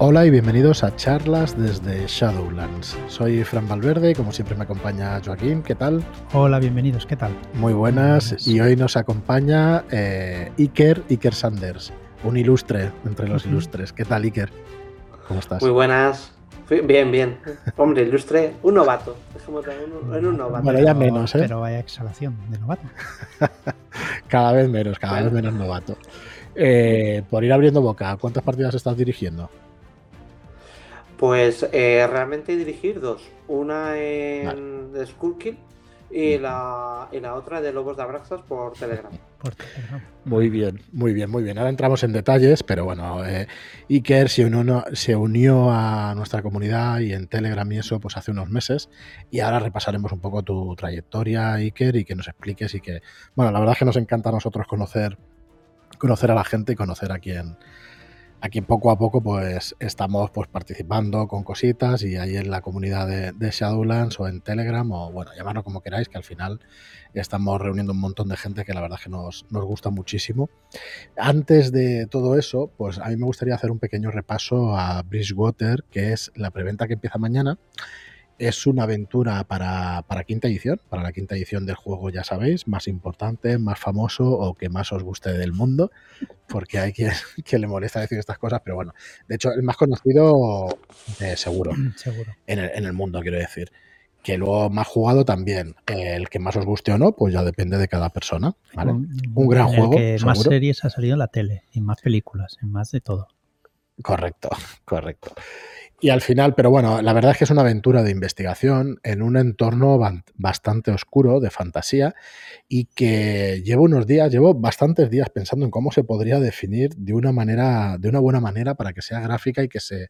Hola y bienvenidos a charlas desde Shadowlands. Soy Fran Valverde y como siempre me acompaña Joaquín. ¿Qué tal? Hola, bienvenidos. ¿Qué tal? Muy buenas. Y hoy nos acompaña eh, Iker, Iker Sanders, un ilustre entre los ilustres. ¿Qué tal, Iker? ¿Cómo estás? Muy buenas. Bien, bien. Hombre, ilustre, un novato. Es como un, un novato. Bueno, ya menos, ¿eh? Pero vaya exhalación de novato. cada vez menos, cada vez menos novato. Eh, por ir abriendo boca, ¿cuántas partidas estás dirigiendo? Pues eh, realmente dirigir dos. Una en vale. Skullkill y la, y la otra de Lobos de Abraxas por Telegram. Por Telegram. Muy bien, muy bien, muy bien. Ahora entramos en detalles, pero bueno, eh, Iker se unió, se unió a nuestra comunidad y en Telegram y eso pues hace unos meses y ahora repasaremos un poco tu trayectoria, Iker, y que nos expliques y que, bueno, la verdad es que nos encanta a nosotros conocer, conocer a la gente y conocer a quién aquí poco a poco pues estamos pues participando con cositas y ahí en la comunidad de, de, Shadowlands o en Telegram o bueno, llamarlo como queráis, que al final estamos reuniendo un montón de gente que la verdad es que nos, nos gusta muchísimo. Antes de todo eso, pues a mí me gustaría hacer un pequeño repaso a Bridgewater, que es la preventa que empieza mañana es una aventura para, para, quinta edición, para la quinta edición del juego, ya sabéis, más importante, más famoso o que más os guste del mundo, porque hay quien, que le molesta decir estas cosas, pero bueno, de hecho, el más conocido, eh, seguro, seguro. En, el, en el mundo, quiero decir. Que luego más jugado también, el que más os guste o no, pues ya depende de cada persona. ¿vale? Un, un gran en juego. El que seguro. más series ha salido en la tele, y más películas, en más de todo. Correcto, correcto. Y al final, pero bueno, la verdad es que es una aventura de investigación en un entorno bastante oscuro, de fantasía, y que llevo unos días, llevo bastantes días pensando en cómo se podría definir de una manera, de una buena manera para que sea gráfica y que se,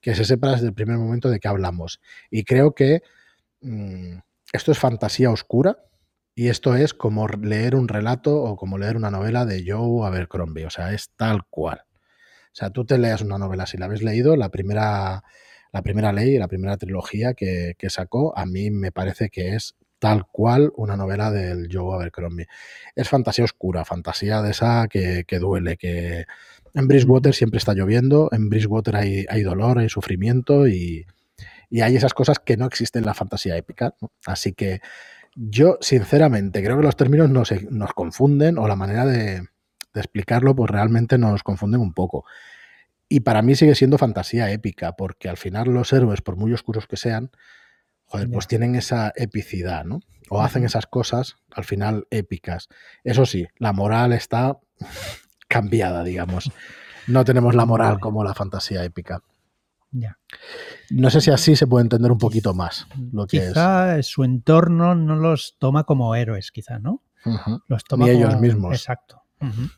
que se sepa desde el primer momento de qué hablamos. Y creo que mmm, esto es fantasía oscura, y esto es como leer un relato o como leer una novela de Joe Abercrombie, o sea, es tal cual. Sea, tú te leas una novela, si la habéis leído, la primera, la primera ley, la primera trilogía que, sacó, a mí me parece que es tal cual una novela del Joe Abercrombie. Es fantasía oscura, fantasía de esa que, duele, que en Bridgewater siempre está lloviendo, en Bridgewater hay, hay dolor, hay sufrimiento y, hay esas cosas que no existen en la fantasía épica. Así que yo, sinceramente, creo que los términos nos, nos confunden o la manera de, de explicarlo, pues realmente nos confunden un poco. Y para mí sigue siendo fantasía épica, porque al final los héroes, por muy oscuros que sean, joder, pues tienen esa epicidad, ¿no? O hacen esas cosas al final épicas. Eso sí, la moral está cambiada, digamos. No tenemos la moral como la fantasía épica. Ya. No sé si así se puede entender un poquito más lo que quizá es. su entorno no los toma como héroes, quizá, ¿no? Uh -huh. Los toma Ni como... ellos mismos. Exacto. Uh -huh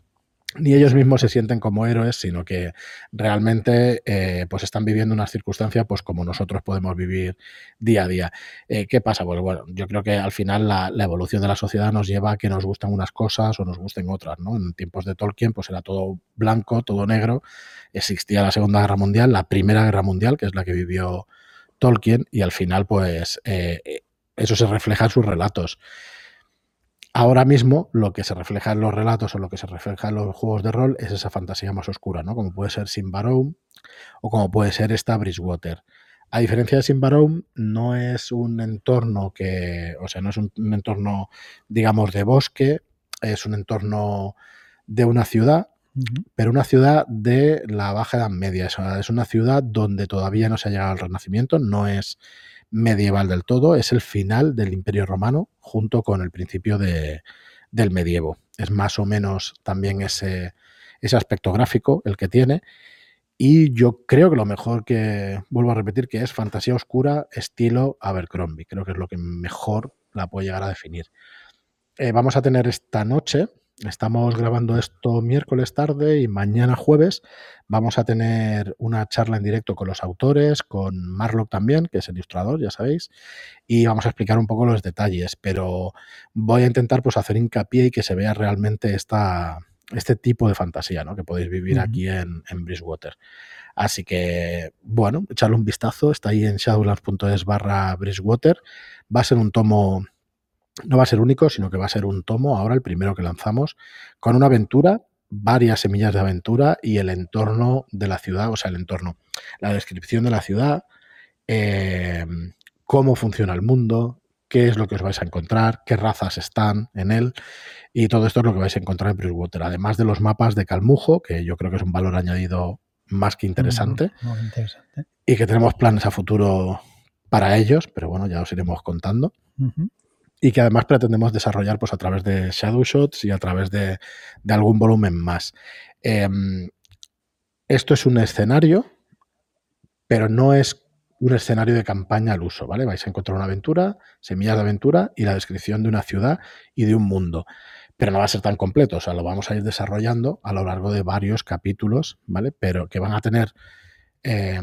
ni ellos mismos se sienten como héroes, sino que realmente eh, pues están viviendo unas circunstancias pues como nosotros podemos vivir día a día. Eh, ¿Qué pasa? Pues bueno, yo creo que al final la, evolución de la sociedad nos lleva a que nos gustan unas cosas o nos gusten otras, ¿no? En tiempos de Tolkien pues era todo blanco, todo negro, existía la Segunda Guerra Mundial, la Primera Guerra Mundial, que es la que vivió Tolkien, y al final pues eh, eso se refleja en sus relatos. Ahora mismo lo que se refleja en los relatos o lo que se refleja en los juegos de rol es esa fantasía más oscura, ¿no? Como puede ser Simbaroum o como puede ser esta Bridgewater. A diferencia de Simbaroum, no es un entorno que, o sea, no es un, un entorno, digamos, de bosque, es un entorno de una ciudad, uh -huh. pero una ciudad de la Baja Edad Media. Es una ciudad donde todavía no se ha llegado al Renacimiento, no es medieval del todo, es el final del Imperio Romano junto con el principio de, del medievo. Es más o menos también ese, ese aspecto gráfico el que tiene. Y yo creo que lo mejor que, vuelvo a repetir, que es fantasía oscura estilo Abercrombie. Creo que es lo que mejor la puede llegar a definir. Eh, vamos a tener esta noche, Estamos grabando esto miércoles tarde y mañana jueves vamos a tener una charla en directo con los autores, con Marlock también, que es el ilustrador, ya sabéis, y vamos a explicar un poco los detalles, pero voy a intentar pues hacer hincapié y que se vea realmente esta, este tipo de fantasía ¿no? que podéis vivir uh -huh. aquí en, en Bridgewater. Así que, bueno, echarle un vistazo, está ahí en shadowlands.es barra Bridgewater. Va a ser un tomo no va a ser único, sino que va a ser un tomo, ahora el primero que lanzamos, con una aventura varias semillas de aventura y el entorno de la ciudad, o sea, el entorno, la descripción de la ciudad, eh, cómo funciona el mundo, qué es lo que os vais a encontrar, qué razas están en él. Y todo esto es lo que vais a encontrar en Bridgewater. Además de los mapas de Calmujo, que yo creo que es un valor añadido más que interesante. Muy interesante. Y que tenemos planes a futuro para ellos, pero bueno, ya os iremos contando. Y que además pretendemos desarrollar pues, a través de Shadow Shots y a través de, de algún volumen más. Em, esto es un escenario, pero no es un escenario de campaña al uso, ¿vale? Vais a encontrar una aventura, semillas de aventura y la descripción de una ciudad y de un mundo. Pero no va a ser tan completo, o sea, lo vamos a ir desarrollando a lo largo de varios capítulos, ¿vale? Pero que van a tener eh,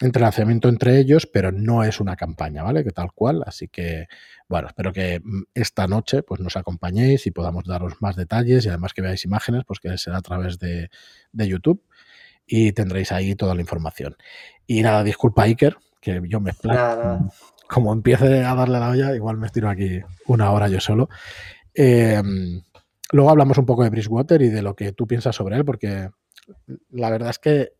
entrelazamiento entre ellos, pero no es una campaña, ¿vale? Que tal cual. Así que, bueno, espero que mm, esta noche pues, nos acompañéis y podamos daros más detalles y además que veáis imágenes, pues que será a través de, de YouTube y tendréis ahí toda la información. Y nada, disculpa Iker, que yo me nada. Como empiece a darle la olla, igual me estiro aquí una hora yo solo. Eh, luego hablamos un poco de Bridgewater y de lo que tú piensas sobre él, porque la verdad es que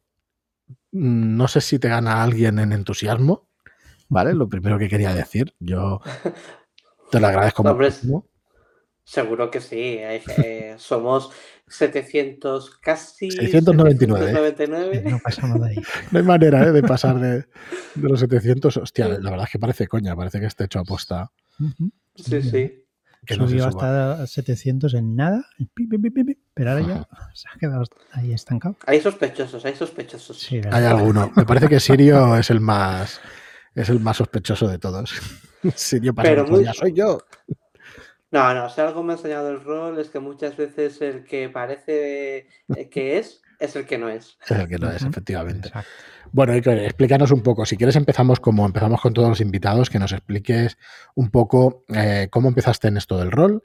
no sé si te gana alguien en entusiasmo, ¿vale? Lo primero que quería decir. Yo te lo agradezco muchísimo. Seguro que sí. hay- eh, somos 700, casi 699. 799. No pasamos de ahí. No hay manera ¿eh? de pasar de, de los 700. Hostia, la verdad es que parece coña, parece que esté hecho a posta. Ujú. Sí, sí. Que no se Subió suba. hasta 700 en nada, pero ahora ya se ha quedado ahí estancado. Hay sospechosos, hay sospechosos. Sí, Hay alguno. Me parece que Sirio es el más es el más sospechoso de todos. Sirio pasa Pero muy- "Ya soy yo. No, no, si algo me ha enseñado el rol es que muchas veces el que parece que es, es el que no es. Es el que no es, efectivamente. Exacto. Bueno, explícanos un poco. Si quieres, empezamos como empezamos con todos los invitados, que nos expliques un poco eh, cómo empezaste en esto del rol.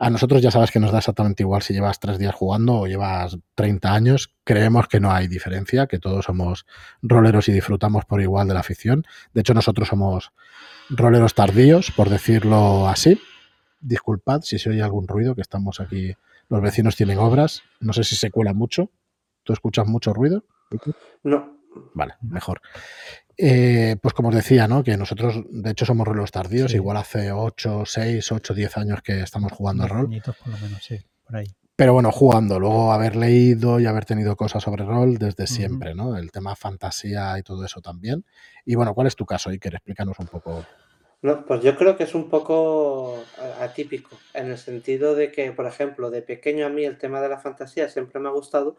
A nosotros ya sabes que nos da exactamente igual si llevas tres días jugando o llevas 30 años. Creemos que no hay diferencia, que todos somos roleros y disfrutamos por igual de la afición. De hecho, nosotros somos roleros tardíos, por decirlo así. Disculpad si se oye algún ruido, que estamos aquí. Los vecinos tienen obras. No sé si se cuela mucho. ¿Tú escuchas mucho ruido? No, Vale, mejor. Eh, pues como os decía, ¿no? Que nosotros, de hecho, somos roleros tardíos. Sí. Igual hace 8, 6, 8, 10 años que estamos jugando al rol. añitos por lo menos, sí, por ahí. Pero bueno, jugando, luego haber leído y haber tenido cosas sobre rol desde siempre, ¿no? El tema fantasía y todo eso también. Y bueno, ¿cuál es tu caso, Iker? Explícanos un poco. No, pues yo creo que es un poco a- atípico, en el sentido de que, por ejemplo, de pequeño a mí el tema de la fantasía siempre me ha gustado,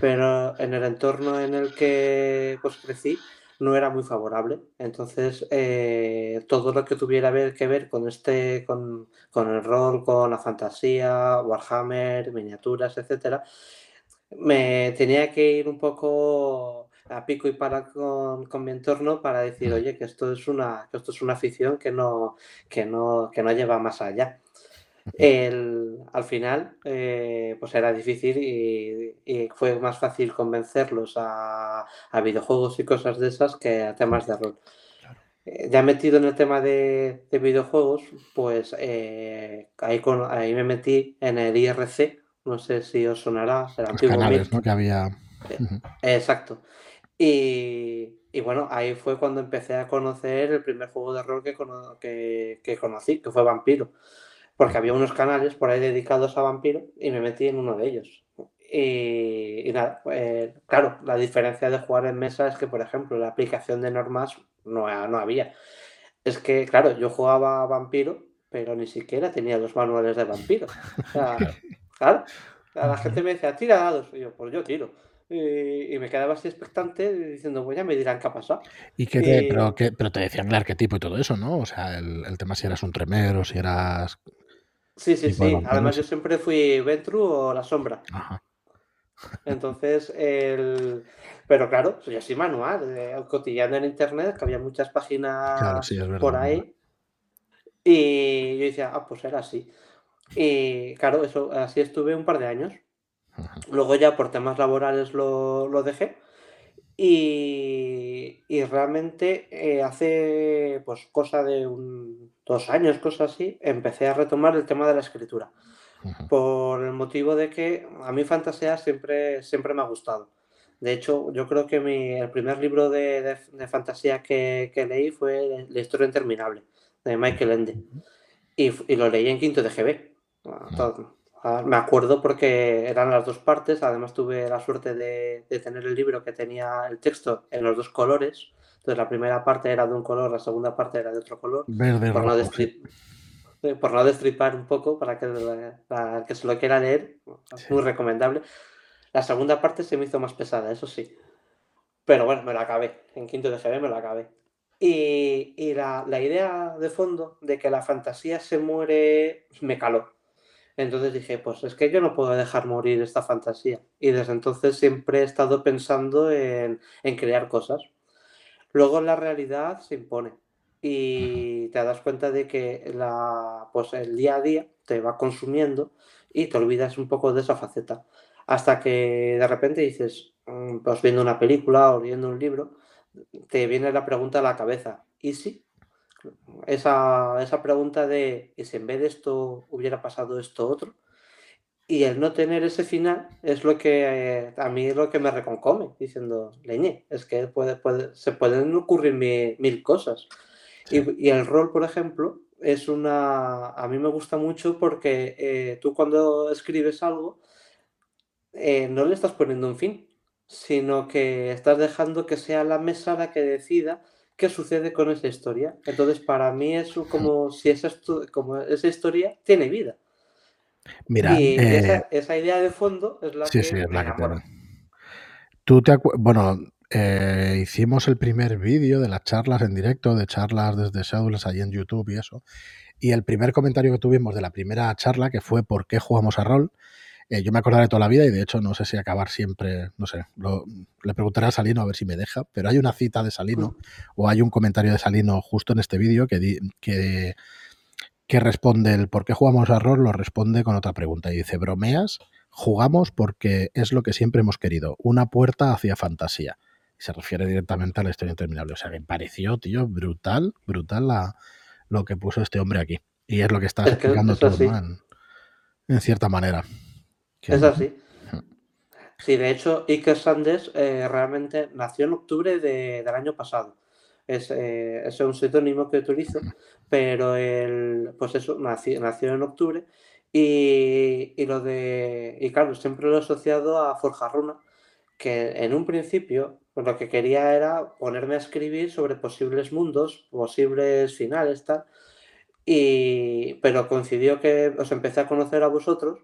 pero en el entorno en el que pues crecí no era muy favorable. Entonces, eh, todo lo que tuviera que ver con este, con, con el rol, con la fantasía, Warhammer, miniaturas, etcétera, me tenía que ir un poco a pico y para con, con mi entorno para decir, oye, que esto es una, que esto es una afición que no, que no, que no lleva más allá. El, al final, eh, pues era difícil y, y fue más fácil convencerlos a, a videojuegos y cosas de esas que a temas de rol. Eh, Ya metido en el tema de, de videojuegos, pues eh, ahí, con- ahí me metí en el IRC, no sé si os sonará, el Los antiguo canales, MIRC. ¿no? Que había. Eh. Exacto. Y, y bueno, ahí fue cuando empecé a conocer el primer juego de rol que, cono- que, que conocí, que fue Vampiro. Porque había unos canales por ahí dedicados a Vampiro y me metí en uno de ellos. Y, y nada, pues, claro, la diferencia de jugar en mesa es que, por ejemplo, la aplicación de normas no, no había. Es que, claro, yo jugaba a Vampiro, pero ni siquiera tenía los manuales de Vampiro. O sea, claro, la gente me decía, tira dados. Y yo, pues yo tiro. Y, y me quedaba así expectante diciendo, pues ya me dirán qué ha pasado. ¿Y qué te, Y- pero, qué- pero te decían el arquetipo y todo eso, ¿no? O sea, el, el tema si eras un tremero, si eras. Sí, sí, sí. Además, yo siempre fui Ventru o la sombra. Ajá. Entonces, el... pero claro, soy así manual, eh, cotillando en internet, que había muchas páginas Claro, sí, es verdad. por ahí. Y yo decía, ah, pues era así. Y claro, eso, así estuve un par de años. Luego ya por temas laborales lo, lo dejé. Y, y realmente eh, hace pues cosa de un, dos años, cosas así, empecé a retomar el tema de la escritura. por el motivo de que a mí fantasía siempre, siempre me ha gustado. De hecho, yo creo que mi, el primer libro de, fantasía que, leí fue La historia interminable, de Michael Ende. Y, y lo leí en quinto de GB. Ah, me acuerdo porque eran las dos partes, además tuve la suerte de, tener el libro que tenía el texto en los dos colores. Entonces la primera parte era de un color, la segunda parte era de otro color. Verde, por, no eh, por no destripar un poco, para que, para que se lo quiera leer, muy recomendable. La segunda parte se me hizo más pesada, eso sí. Pero bueno, me la acabé. En quinto de GB me la acabé. Y, y la, la idea de fondo de que la fantasía se muere me caló entonces dije, pues es que yo no puedo dejar morir esta fantasía. Y desde entonces siempre he estado pensando en, crear cosas. Luego la realidad se impone y te das cuenta de que la, pues el día a día te va consumiendo y te olvidas un poco de esa faceta. Hasta que de repente dices, mm, pues viendo una película o viendo un libro, te viene la pregunta a la cabeza, ¿y si? Esa, esa pregunta de, ¿y si en vez de esto hubiera pasado esto otro? Y el no tener ese final es lo que eh, a mí es lo que me reconcome, diciendo, leñe, es que puede, puede, se pueden ocurrir mil, cosas. Y, el rol, por ejemplo, es una. A mí me gusta mucho porque eh, tú cuando escribes algo, eh, no le estás poniendo un fin, sino que estás dejando que sea la mesa la que decida qué sucede con esa historia. Entonces, para mí es como si esa, como esa historia tiene vida. Mira, y eh, esa, idea de fondo es la que, sí, es la que Tú te bueno, eh, hicimos el primer vídeo de las charlas en directo, de charlas desde Shadowless ahí en YouTube y eso. Y el primer comentario que tuvimos de la primera charla, que fue ¿por qué jugamos a rol? Eh, yo me acordaré toda la vida y de hecho no sé si acabar siempre, no sé, le preguntaré a Salino a ver si me deja, pero hay una cita de Salino o hay un comentario de Salino justo en este vídeo que, que, que responde el por qué jugamos a rol, lo responde con otra pregunta y dice, bromeas, jugamos porque es lo que siempre hemos querido, una puerta hacia fantasía. Y se refiere directamente a la historia interminable. O sea, me pareció, tío, brutal, brutal la, lo que puso este hombre aquí. Y es lo que está explicando todo, en cierta manera. Es así. Sí, de hecho, Iker Sanders eh, realmente nació en octubre del año pasado. Es, eh, es un seudónimo que utilizo, pero él, pues eso, nació, nació en octubre y, y, lo de. Y claro, siempre lo he asociado a Forja Runa, que en un principio lo que quería era ponerme a escribir sobre posibles mundos, posibles finales, tal. Y, pero coincidió que os empecé a conocer a vosotros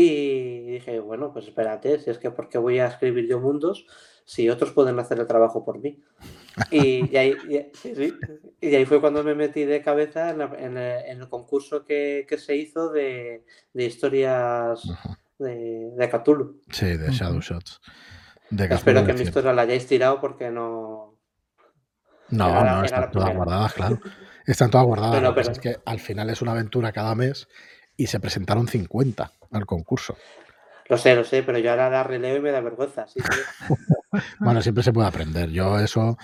y dije, bueno, pues espérate, si es que porque voy a escribir yo mundos, si otros pueden hacer el trabajo por mí. Y, ahí, y, ahí, fue cuando me metí de cabeza en, el, concurso que, se hizo de, historias de, de, Cthulhu. Sí, de Shadow Shots. Espero que mi historia la hayáis tirado porque no. No, no, están todas guardadas, claro. Están todas guardadas. pero... Es que al final es una aventura cada mes y se presentaron 50 al concurso. Lo sé, lo sé, pero yo ahora la releo y me da vergüenza. bueno, siempre se puede aprender. Yo eso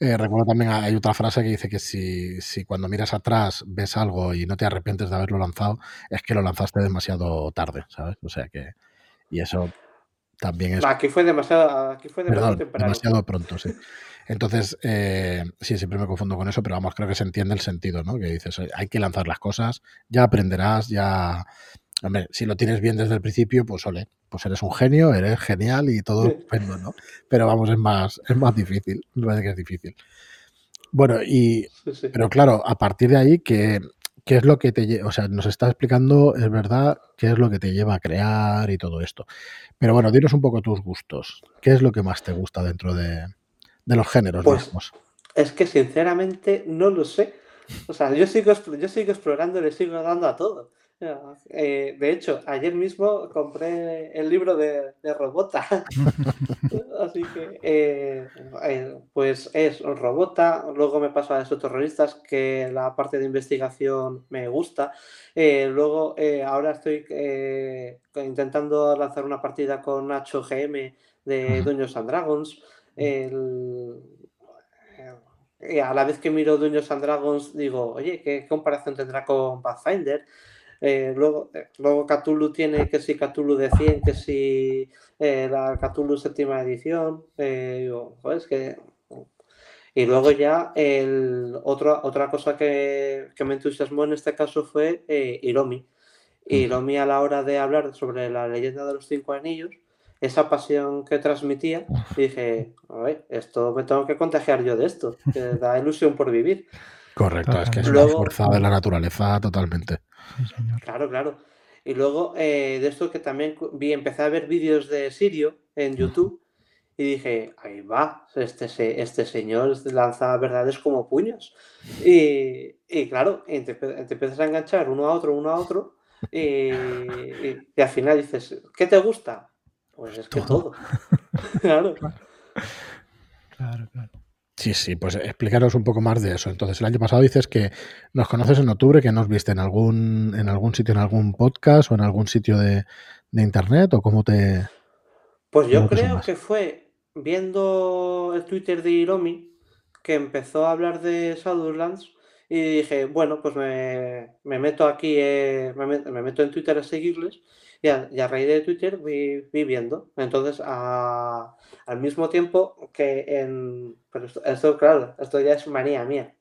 eh, recuerdo también, hay otra frase que dice que si, si, cuando miras atrás ves algo y no te arrepientes de haberlo lanzado, es que lo lanzaste demasiado tarde, ¿sabes? O sea que... Y eso también es... Aquí fue demasiado, aquí fue demasiado Demasiado pronto, sí. Entonces, eh, sí, siempre me confundo con eso, pero vamos, creo que se entiende el sentido, ¿no? Que dices, hay que lanzar las cosas, ya aprenderás, ya... Hombre, si lo tienes bien desde el principio, pues ole, pues eres un genio, eres genial y todo estupendo, ¿no? Pero vamos, es más, es más difícil, me parece que es difícil. Bueno, y pero claro, a partir de ahí, ¿qué, ¿qué es lo que te lleva? O sea, nos está explicando, es verdad, qué es lo que te lleva a crear y todo esto. Pero bueno, dinos un poco tus gustos. ¿Qué es lo que más te gusta dentro de, de los géneros pues, Es que sinceramente no lo sé. O sea, yo sigo, yo sigo explorando y le sigo dando a todo. Eh, de hecho, ayer mismo compré el libro de, Robota. Así que, eh, eh, pues es Robota. Luego me paso a esos terroristas, que la parte de investigación me gusta. luego, ahora estoy intentando lanzar una partida con Nacho GM de Dungeons and Dragons. El, a la vez que miro Dungeons and Dragons, digo, oye, ¿qué comparación tendrá con Pathfinder? Eh, luego, eh, luego Cthulhu tiene que si Cthulhu de 100, que si eh, la Cthulhu séptima edición. digo, es que... Y luego ya el otro, otra cosa que, que me entusiasmó en este caso fue Iromi. Iromi a la hora de hablar sobre la leyenda de los cinco anillos, esa pasión que transmitía, dije, esto me tengo que contagiar yo de esto, que da ilusión por vivir. Correcto, es que es una fuerza de la naturaleza totalmente. Claro, claro. Y luego eh, de esto que también vi, empecé a ver vídeos de Sirio en YouTube y dije, ahí va, este, este señor lanza verdades como puños. Y, claro, te, te, empiezas a enganchar uno a otro, uno a otro, y, y al final dices, ¿qué te gusta? Pues es que todo. claro. Claro, claro. Sí, sí, pues explícanos un poco más de eso. Entonces, el año pasado dices que nos conoces en octubre, que nos viste en algún, en algún sitio, en algún podcast o en algún sitio de, internet, o cómo te. Pues yo creo que fue viendo el Twitter de Iromi que empezó a hablar de Shadowlands y dije, bueno, pues me, meto aquí, eh, me, meto en Twitter a seguirles y a, raíz de Twitter vi, viendo. Entonces, al mismo tiempo que en... Pero esto, claro, esto ya es manía mía.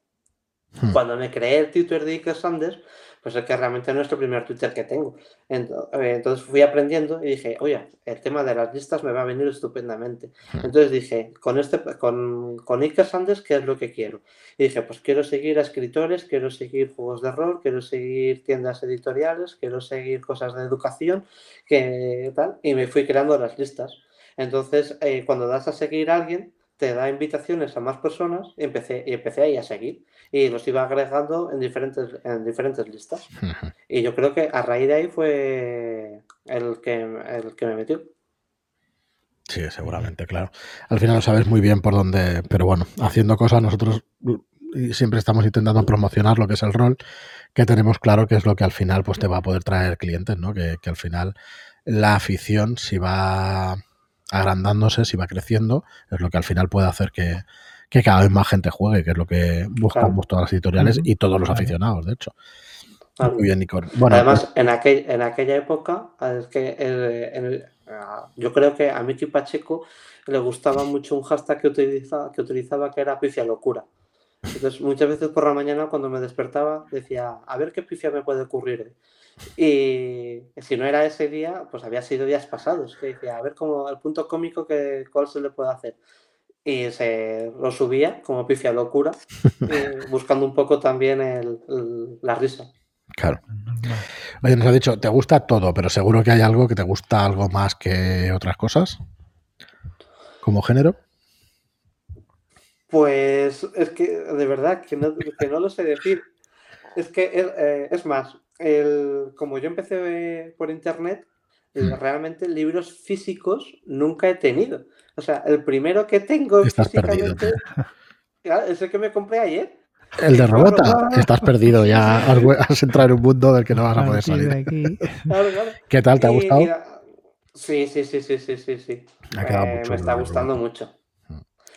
Hmm. Cuando me creé el Twitter de Iker Sanders, pues es que realmente es nuestro primer Twitter que tengo. Eh, entonces fui aprendiendo y dije, oye, el tema de las listas me va a venir estupendamente. Entonces dije, con este, con, con Iker Sanders, ¿qué es lo que quiero? Y dije, pues quiero seguir a escritores, quiero seguir juegos de rol, quiero seguir tiendas editoriales, quiero seguir cosas de educación, que tal, y me fui creando las listas. Entonces, eh, cuando das a seguir a alguien, te da invitaciones a más personas y empecé, y empecé ahí a seguir. Y los iba agregando en diferentes, en diferentes listas. Y yo creo que a raíz de ahí fue el que, el que me metió. Sí, seguramente, claro. Al final lo sabes muy bien por dónde, pero bueno, haciendo cosas nosotros siempre estamos intentando promocionar lo que es el rol, que tenemos claro que es lo que al final pues te va a poder traer clientes, ¿no? Que, que al final la afición, si va agrandándose, si va creciendo, es lo que al final puede hacer que, cada vez más gente juegue, que es lo que buscamos todas las editoriales y todos los aficionados, de hecho. Muy bien, Nico. Bueno, Además, pues en, aquel, en aquella época, es que ah, yo creo que a Miki Pacheco le gustaba mucho un hashtag que utilizaba, que utilizaba que era pifia locura. Entonces, muchas veces por la mañana cuando me despertaba decía, a ver qué pifia me puede ocurrir. Y si no era ese día, pues había sido días pasados. Que decía, a ver cómo el punto cómico que cuál se le puede hacer. Y se lo subía como pifia locura, eh, buscando un poco también el, la risa. Claro. Oye, nos ha dicho, te gusta todo, pero seguro que hay algo que te gusta algo más que otras cosas. ¿Como género? Pues es que de verdad que no, que no lo sé decir. Es que eh, es más, el, como yo empecé por internet, mm. realmente libros físicos nunca he tenido. O sea, el primero que tengo Estás físicamente es el que me compré ayer. El de Robota, estás perdido, ya has, entrado en un mundo del que no vas a poder salir. ¿Qué tal? ¿Te ha gustado? sí, sí, sí, sí, sí, sí, sí. me está gustando mucho.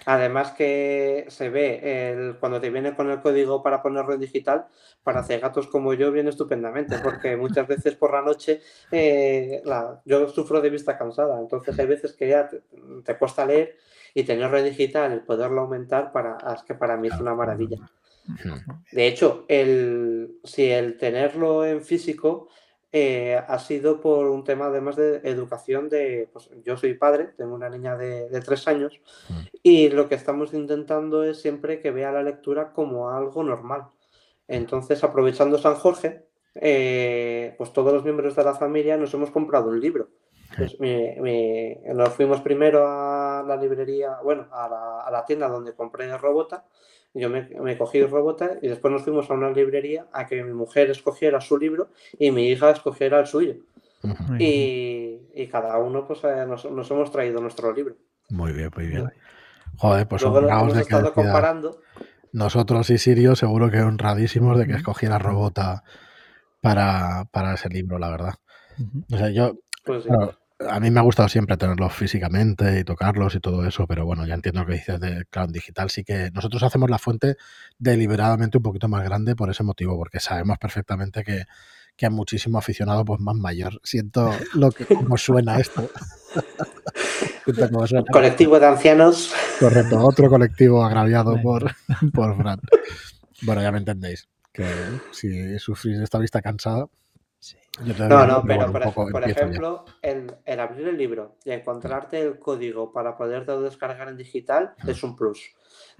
Además que se ve el, cuando te viene con el código para ponerlo en digital, para hacer gatos como yo viene estupendamente, porque muchas veces por la noche eh, yo sufro de vista cansada, entonces hay veces que ya te, cuesta leer y tenerlo en digital y poderlo aumentar, para, es que para mí es una maravilla. De hecho, el, si el tenerlo en físico eh, ha sido por un tema además de educación de, pues, yo soy padre, tengo una niña de, tres años mm. y lo que estamos intentando es siempre que vea la lectura como algo normal. Entonces, aprovechando San Jorge, eh, pues todos los miembros de la familia nos hemos comprado un libro. Pues nos fuimos primero a la librería, bueno, a la, a la tienda donde compré Robota yo me, cogí el robot y después nos fuimos a una librería a que mi mujer escogiera su libro y mi hija escogiera el suyo. y, cada uno pues eh, nos, hemos traído nuestro libro. Muy bien, muy bien. Joder, pues hemos estado comparando. Nosotros y Sirio seguro que honradísimos de que escogiera Robota para, para ese libro, la verdad. O sea, yo, pues a mí me ha gustado siempre tenerlos físicamente y tocarlos y todo eso, pero bueno, ya entiendo lo que dices de cloud digital. Sí que nosotros hacemos la fuente deliberadamente un poquito más grande por ese motivo, porque sabemos perfectamente que, que a muchísimo aficionado pues más mayor. Siento lo que como suena esto. Suena. Colectivo de ancianos. Correcto, otro colectivo agraviado por, por Fran. Bueno, ya me entendéis. Que si sufrís esta vista cansada, Sí. No, no, pero por, poco ejemplo, el, el abrir el libro y encontrarte el código para poderlo descargar en digital es un plus.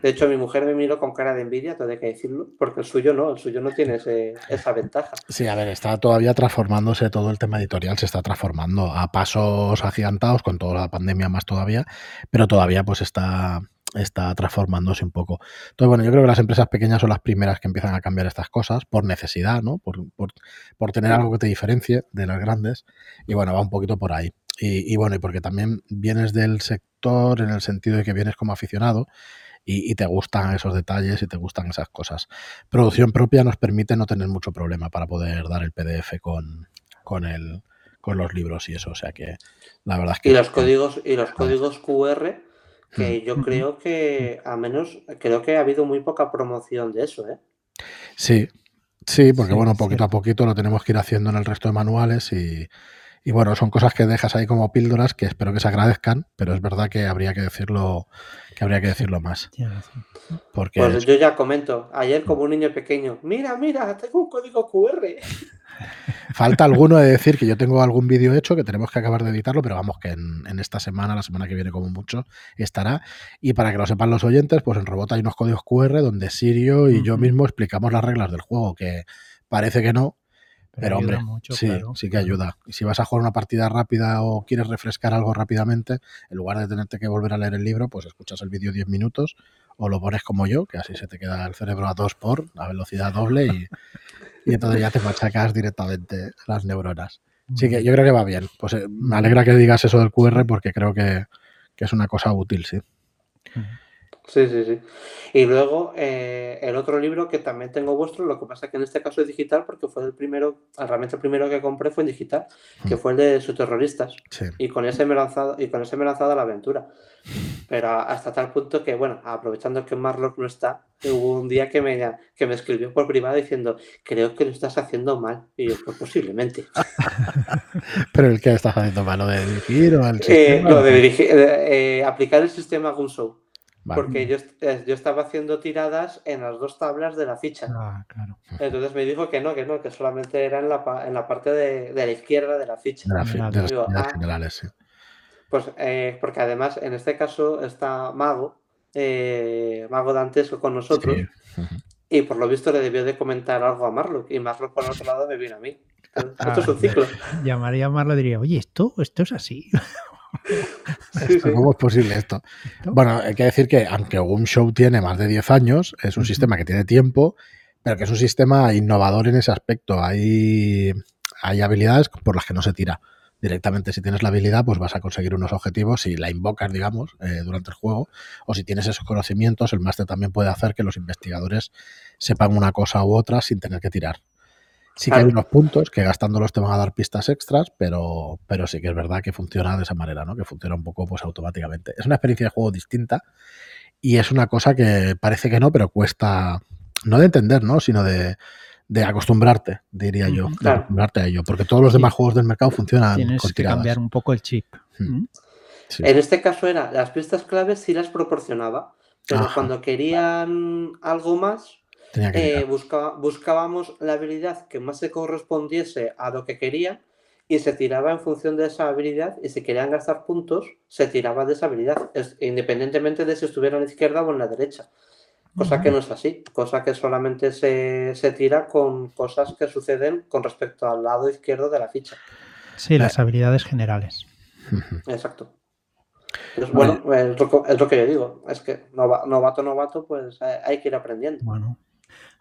De hecho, mi mujer me miró con cara de envidia, tengo que decirlo, porque el suyo no, el suyo no tiene ese- esa ventaja. Sí, a ver, está todavía transformándose todo el tema editorial, se está transformando a pasos agigantados con toda la pandemia más todavía, pero todavía pues está, está transformándose un poco. Entonces, bueno, yo creo que las empresas pequeñas son las primeras que empiezan a cambiar estas cosas por necesidad, ¿no? Por, por- por tener algo que te diferencie de las grandes. Y bueno, va un poquito por ahí. Y, y bueno, y porque también vienes del sector en el sentido de que vienes como aficionado y, y te gustan esos detalles y te gustan esas cosas. Producción propia nos permite no tener mucho problema para poder dar el PDF con, con, el, con los libros y eso. O sea que la verdad es que... Y los códigos, y los códigos QR, que Mm. yo Ujú. creo que, a menos, creo que ha habido muy poca promoción de eso, ¿eh? Sí, sí, porque Sí, bueno, poquito a poquito lo tenemos que ir haciendo en el resto de manuales y, y bueno, son cosas que dejas ahí como píldoras que espero que se agradezcan, pero es verdad que habría que decirlo, que habría que decirlo más. Porque Pues yo ya comento, ayer como un niño pequeño, mira, mira, tengo un código QR. falta alguno de decir que yo tengo algún vídeo hecho que tenemos que acabar de editarlo, pero vamos, que en, en esta semana, la semana que viene como mucho, estará. Y para que lo sepan los oyentes, pues en Robot hay unos códigos QR donde Sirio y yo mismo explicamos las reglas del juego, que parece que no, Pero, hombre, mucho, sí, claro, sí que ayuda. Y si vas a jugar una partida rápida o quieres refrescar algo rápidamente, en lugar de tenerte que volver a leer el libro, pues escuchas el vídeo 10 minutos o lo pones como yo, que así se te queda el cerebro a dos por, a velocidad doble y, y entonces ya te machacas directamente las neuronas. Sí que yo creo que va bien. Pues eh, me alegra que digas eso del QR porque creo que, que es una cosa útil, sí. Sí, sí, sí. Y luego eh, el otro libro que también tengo vuestro, lo que pasa es que en este caso es digital porque fue el primero, realmente el primero que compré fue en digital, que Mm. fue el de Subterroristas. Sí. Y con ese me he lanzado, y con ese me he lanzado a la aventura. Pero hasta tal punto que, bueno, aprovechando que Marlock no está, hubo un día que me, que me escribió por privado diciendo, creo que lo estás haciendo mal. Y yo, pues posiblemente. Pero el que estás haciendo malo de dirigir o el Eh, sistema, lo de dirigir, eh, aplicar el sistema Gunshow. Vale. Porque yo, eh, yo estaba haciendo tiradas en las dos tablas de la ficha. Ah, claro. Entonces me dijo que no, que no, que solamente era en la, pa- en la parte de, de la izquierda de la ficha. De, la fi- de las Digo, ah, generales, sí. Pues eh, porque además en este caso está Mago, eh, Mago dantesco con nosotros, Sí. Y por lo visto le debió de comentar algo a Marlock, y Marlock por otro lado me vino a mí. Esto Ah, es un ciclo. Llamaría a Marlo y diría, oye, esto, esto es así. Sí, sí. ¿Cómo es posible esto? Bueno, hay que decir que aunque un show tiene más de 10 años, es un sistema que tiene tiempo, pero que es un sistema innovador en ese aspecto. Hay, hay habilidades por las que no se tira. Directamente, si tienes la habilidad, pues vas a conseguir unos objetivos si la invocas, digamos, eh, durante el juego. O si tienes esos conocimientos, el máster también puede hacer que los investigadores sepan una cosa u otra sin tener que tirar. Sí que hay Claro. unos puntos que gastándolos te van a dar pistas extras, pero, pero sí que es verdad que funciona de esa manera, ¿no? Que funciona un poco pues automáticamente. Es una experiencia de juego distinta y es una cosa que parece que no, pero cuesta, no de entender, ¿no? Sino de, de acostumbrarte, diría yo, Ujú. de Claro. acostumbrarte a ello, porque todos los Sí. demás juegos del mercado funcionan Tienes con que tiradas. cambiar un poco el chip. Mm. Sí. En este caso era, las pistas claves sí las proporcionaba, pero Ajá. cuando querían algo más, que eh, buscaba- buscábamos la habilidad que más se correspondiese a lo que querían y se tiraba en función de esa habilidad y si querían gastar puntos, se tiraba de esa habilidad, es- independientemente de si estuviera en la izquierda o en la derecha. Cosa que no es así, cosa que solamente se, se tira con cosas que suceden con respecto al lado izquierdo de la ficha. Sí, las habilidades generales. Exacto. Pues Vale. bueno, es lo, es lo que yo digo, es que nova- novato, novato, pues hay, hay que ir aprendiendo. Bueno,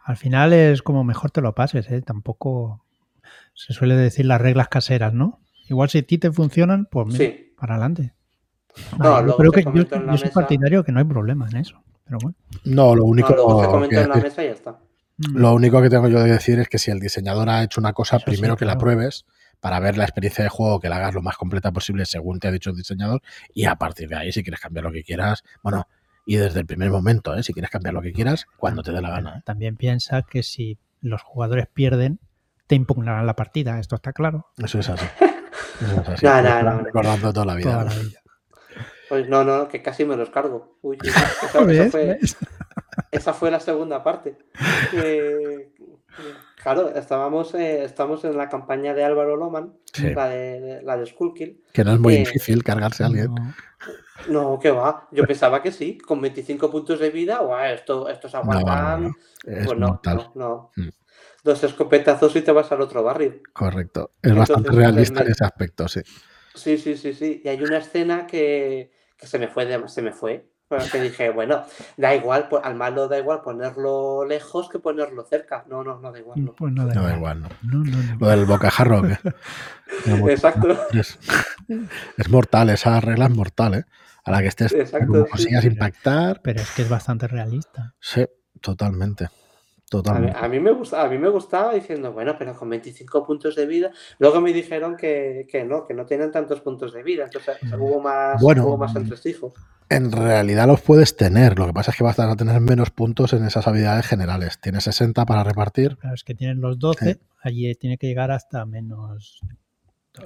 al final es como mejor te lo pases, ¿eh? Tampoco se suele decir las reglas caseras, ¿no? Igual si a ti te funcionan, pues mira, Sí. para adelante. No, yo luego creo que yo, comenta en la yo soy mesa- partidario que no hay problema en eso. Pero bueno. No, lo único, No, que, en la mesa y ya está. Mm. lo único que tengo yo de decir es que si el diseñador ha hecho una cosa, Eso sí, primero que la pruebes para ver la experiencia de juego, que la hagas lo más completa posible según te ha dicho el diseñador y a partir de ahí si quieres cambiar lo que quieras, bueno, y desde el primer momento, ¿eh? si quieres cambiar lo que quieras, cuando te dé la gana. ¿eh? También piensa que si los jugadores pierden, te impugnarán la partida, esto está claro. Eso es así. Eso es así. No, no, no. Recordando toda la vida. Toda ¿no? la vida. Pues no, no, que casi me los cargo. Uy, esa, fue, ¿Ves? esa fue la segunda parte. Eh, claro, estábamos, eh, estamos en la campaña de Álvaro Loman, Sí. la de, la de Skullkill. Que no es muy Eh, difícil cargarse a alguien. No. No, que va. Yo pensaba que sí, con 25 puntos de vida, guau, esto, estos aguantan. no, no. Es Pues no, mortal. no, no. Mm. Dos escopetazos y te vas al otro barrio. Correcto. Es Entonces, bastante realista me- en ese aspecto, sí. Sí, sí, sí, sí. Y hay una escena que, que se me fue, de- se me fue. Que dije, bueno, da igual, al malo da igual ponerlo lejos que ponerlo cerca. No, no, no da igual. no. Pues no da No da igual. igual, ¿no? No, no, no. Lo del bocajarro, Exacto. Es, es mortal, esa regla es mortal, ¿eh? A la que estés, Exacto, sí. consigas impactar, Pero es que es bastante realista. sí, totalmente. A mí, Totalmente. a mí me gusta, a mí me gustaba diciendo, bueno, pero con 25 puntos de vida. Luego me dijeron que, que no, que no tienen tantos puntos de vida. Entonces hubo más, Bueno. hubo más entresijos. En realidad los puedes tener, lo que pasa es que vas a tener menos puntos en esas habilidades generales. Tienes 60 para repartir. Claro, es que tienen los 12, Sí. allí tiene que llegar hasta menos.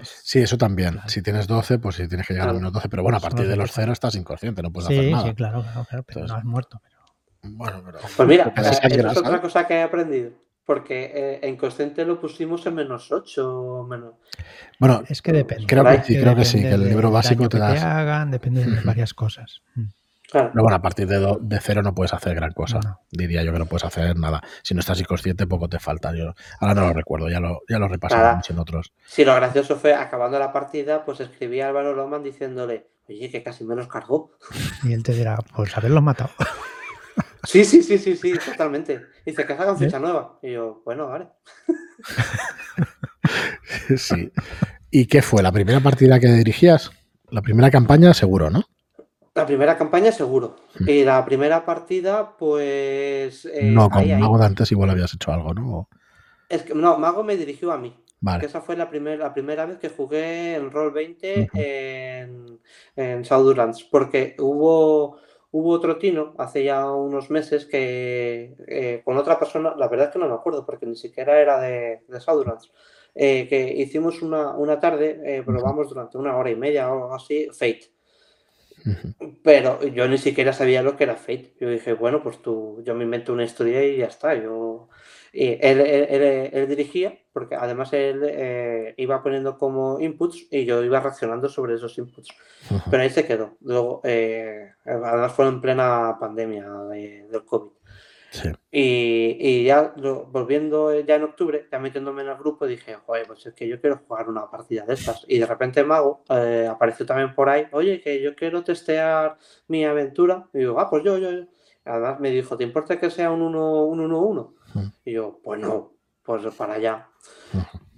Sí, eso también. Claro. Si tienes 12, pues sí tienes que llegar a menos 12. Pero bueno, a partir de los doce. 0 estás inconsciente, no puedes hacer nada. sí, claro, claro, claro, pero Entonces- no has muerto. Pero... Bueno, pero... Pues mira, grasa- es otra cosa que he aprendido. Porque eh, en consciente lo pusimos en menos 8. Menos... Bueno, Es que depende. Creo que Es sí, creo que sí, que el libro básico te que das- hagan, depende de varias cosas. Claro. pero bueno, a partir de, do- de cero no puedes hacer gran cosa. No. Diría yo que no puedes hacer nada. Si no estás inconsciente, poco te falta. Yo ahora no lo recuerdo, ya lo, ya lo repasamos en otros. Sí, lo gracioso fue, acabando la partida, pues escribí a Álvaro Loman diciéndole, oye, que casi me los cargó. Y él te dirá, pues haberlos matado. Sí, sí, sí, sí, sí, totalmente. Dice que hagan ¿Eh? ficha nueva. Y yo, bueno, vale. Sí. ¿Y qué fue? ¿La primera partida que dirigías? La primera campaña, seguro, ¿no? La primera campaña seguro. Mm. Y la primera partida, pues... eh, no, con ahí, ahí. Mago de antes igual habías hecho algo, ¿no? Es que, no, Mago me dirigió a mí. Que Vale. esa fue la, primer- la primera vez que jugué en Roll 20 Ujú. en, en Shadowlands, porque hubo, hubo otro tino hace ya unos meses que eh, con otra persona, la verdad es que no me acuerdo porque ni siquiera era de, de Shadowlands, eh, que hicimos una, una tarde, eh, probamos durante una hora y media o algo así, Fate. Pero yo ni siquiera sabía lo que era Fate. Yo dije, bueno, pues tú, yo me invento una historia y ya está. Yo, y él, él- él- él dirigía, porque además él eh, iba poniendo como inputs y yo iba reaccionando sobre esos inputs. Pero ahí se quedó. Luego, eh, además fue en plena pandemia de- del COVID. Sí. Y, y ya lo- volviendo ya en octubre, ya metiéndome en el grupo, dije, joder, pues es que yo quiero jugar una partida de estas. Y de repente Mago eh, apareció también por ahí, oye, que yo quiero testear mi aventura. Y digo, ah, pues yo, yo, yo. Además me dijo, ¿te importa que sea un 1-1-1? Uno, uno, uno? Mm. Y yo, pues no, pues para allá.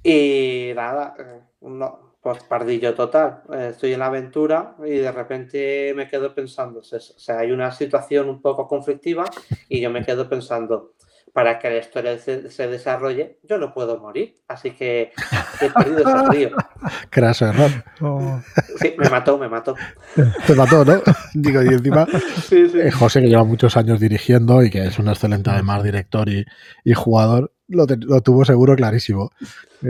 Y nada, eh, no, pues pardillo total. Eh, Estoy en la aventura y de repente me quedo pensando, o sea, hay una situación un poco conflictiva y yo me quedo pensando, para que la historia se, se desarrolle, yo no puedo morir. Así que he perdido ese río. Craso error. O- Sí, me mató, me mató. Te mató, ¿no? Digo, y encima, Sí, sí. eh, José, que lleva muchos años dirigiendo y que es un excelente además director y, y jugador, lo, te- lo tuvo seguro clarísimo.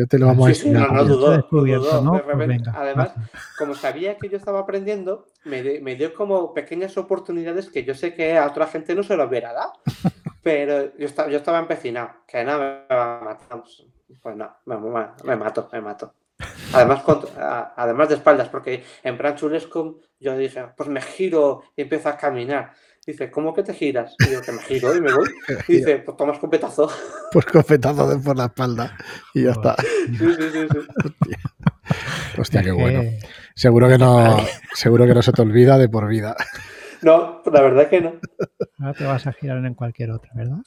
Te lo vamos a Sí, sí, enseñar. no, no dudó, dudó. ¿no? De Pues además, como sabía que yo estaba aprendiendo, me, di- me dio como pequeñas oportunidades que yo sé que a otra gente no se lo hubiera dado. Pero yo estaba, yo estaba empecinado, que nada, me va a matar. Pues, pues no, me, me- me mato, me mato. Además, con- a- además de espaldas, porque en plan chulesco yo dije, pues me giro y empiezo a caminar. Dice, ¿cómo que te giras? Y yo, que me giro y me voy. Y dice, pues tomas escopetazo. Pues cofetazo de por la espalda y ya está. Sí, sí, sí, sí. Hostia, qué Es bueno. que- Seguro que no, seguro que no se te olvida de por vida. No, la verdad que no. Ahora te vas a girar en cualquier otra, ¿verdad?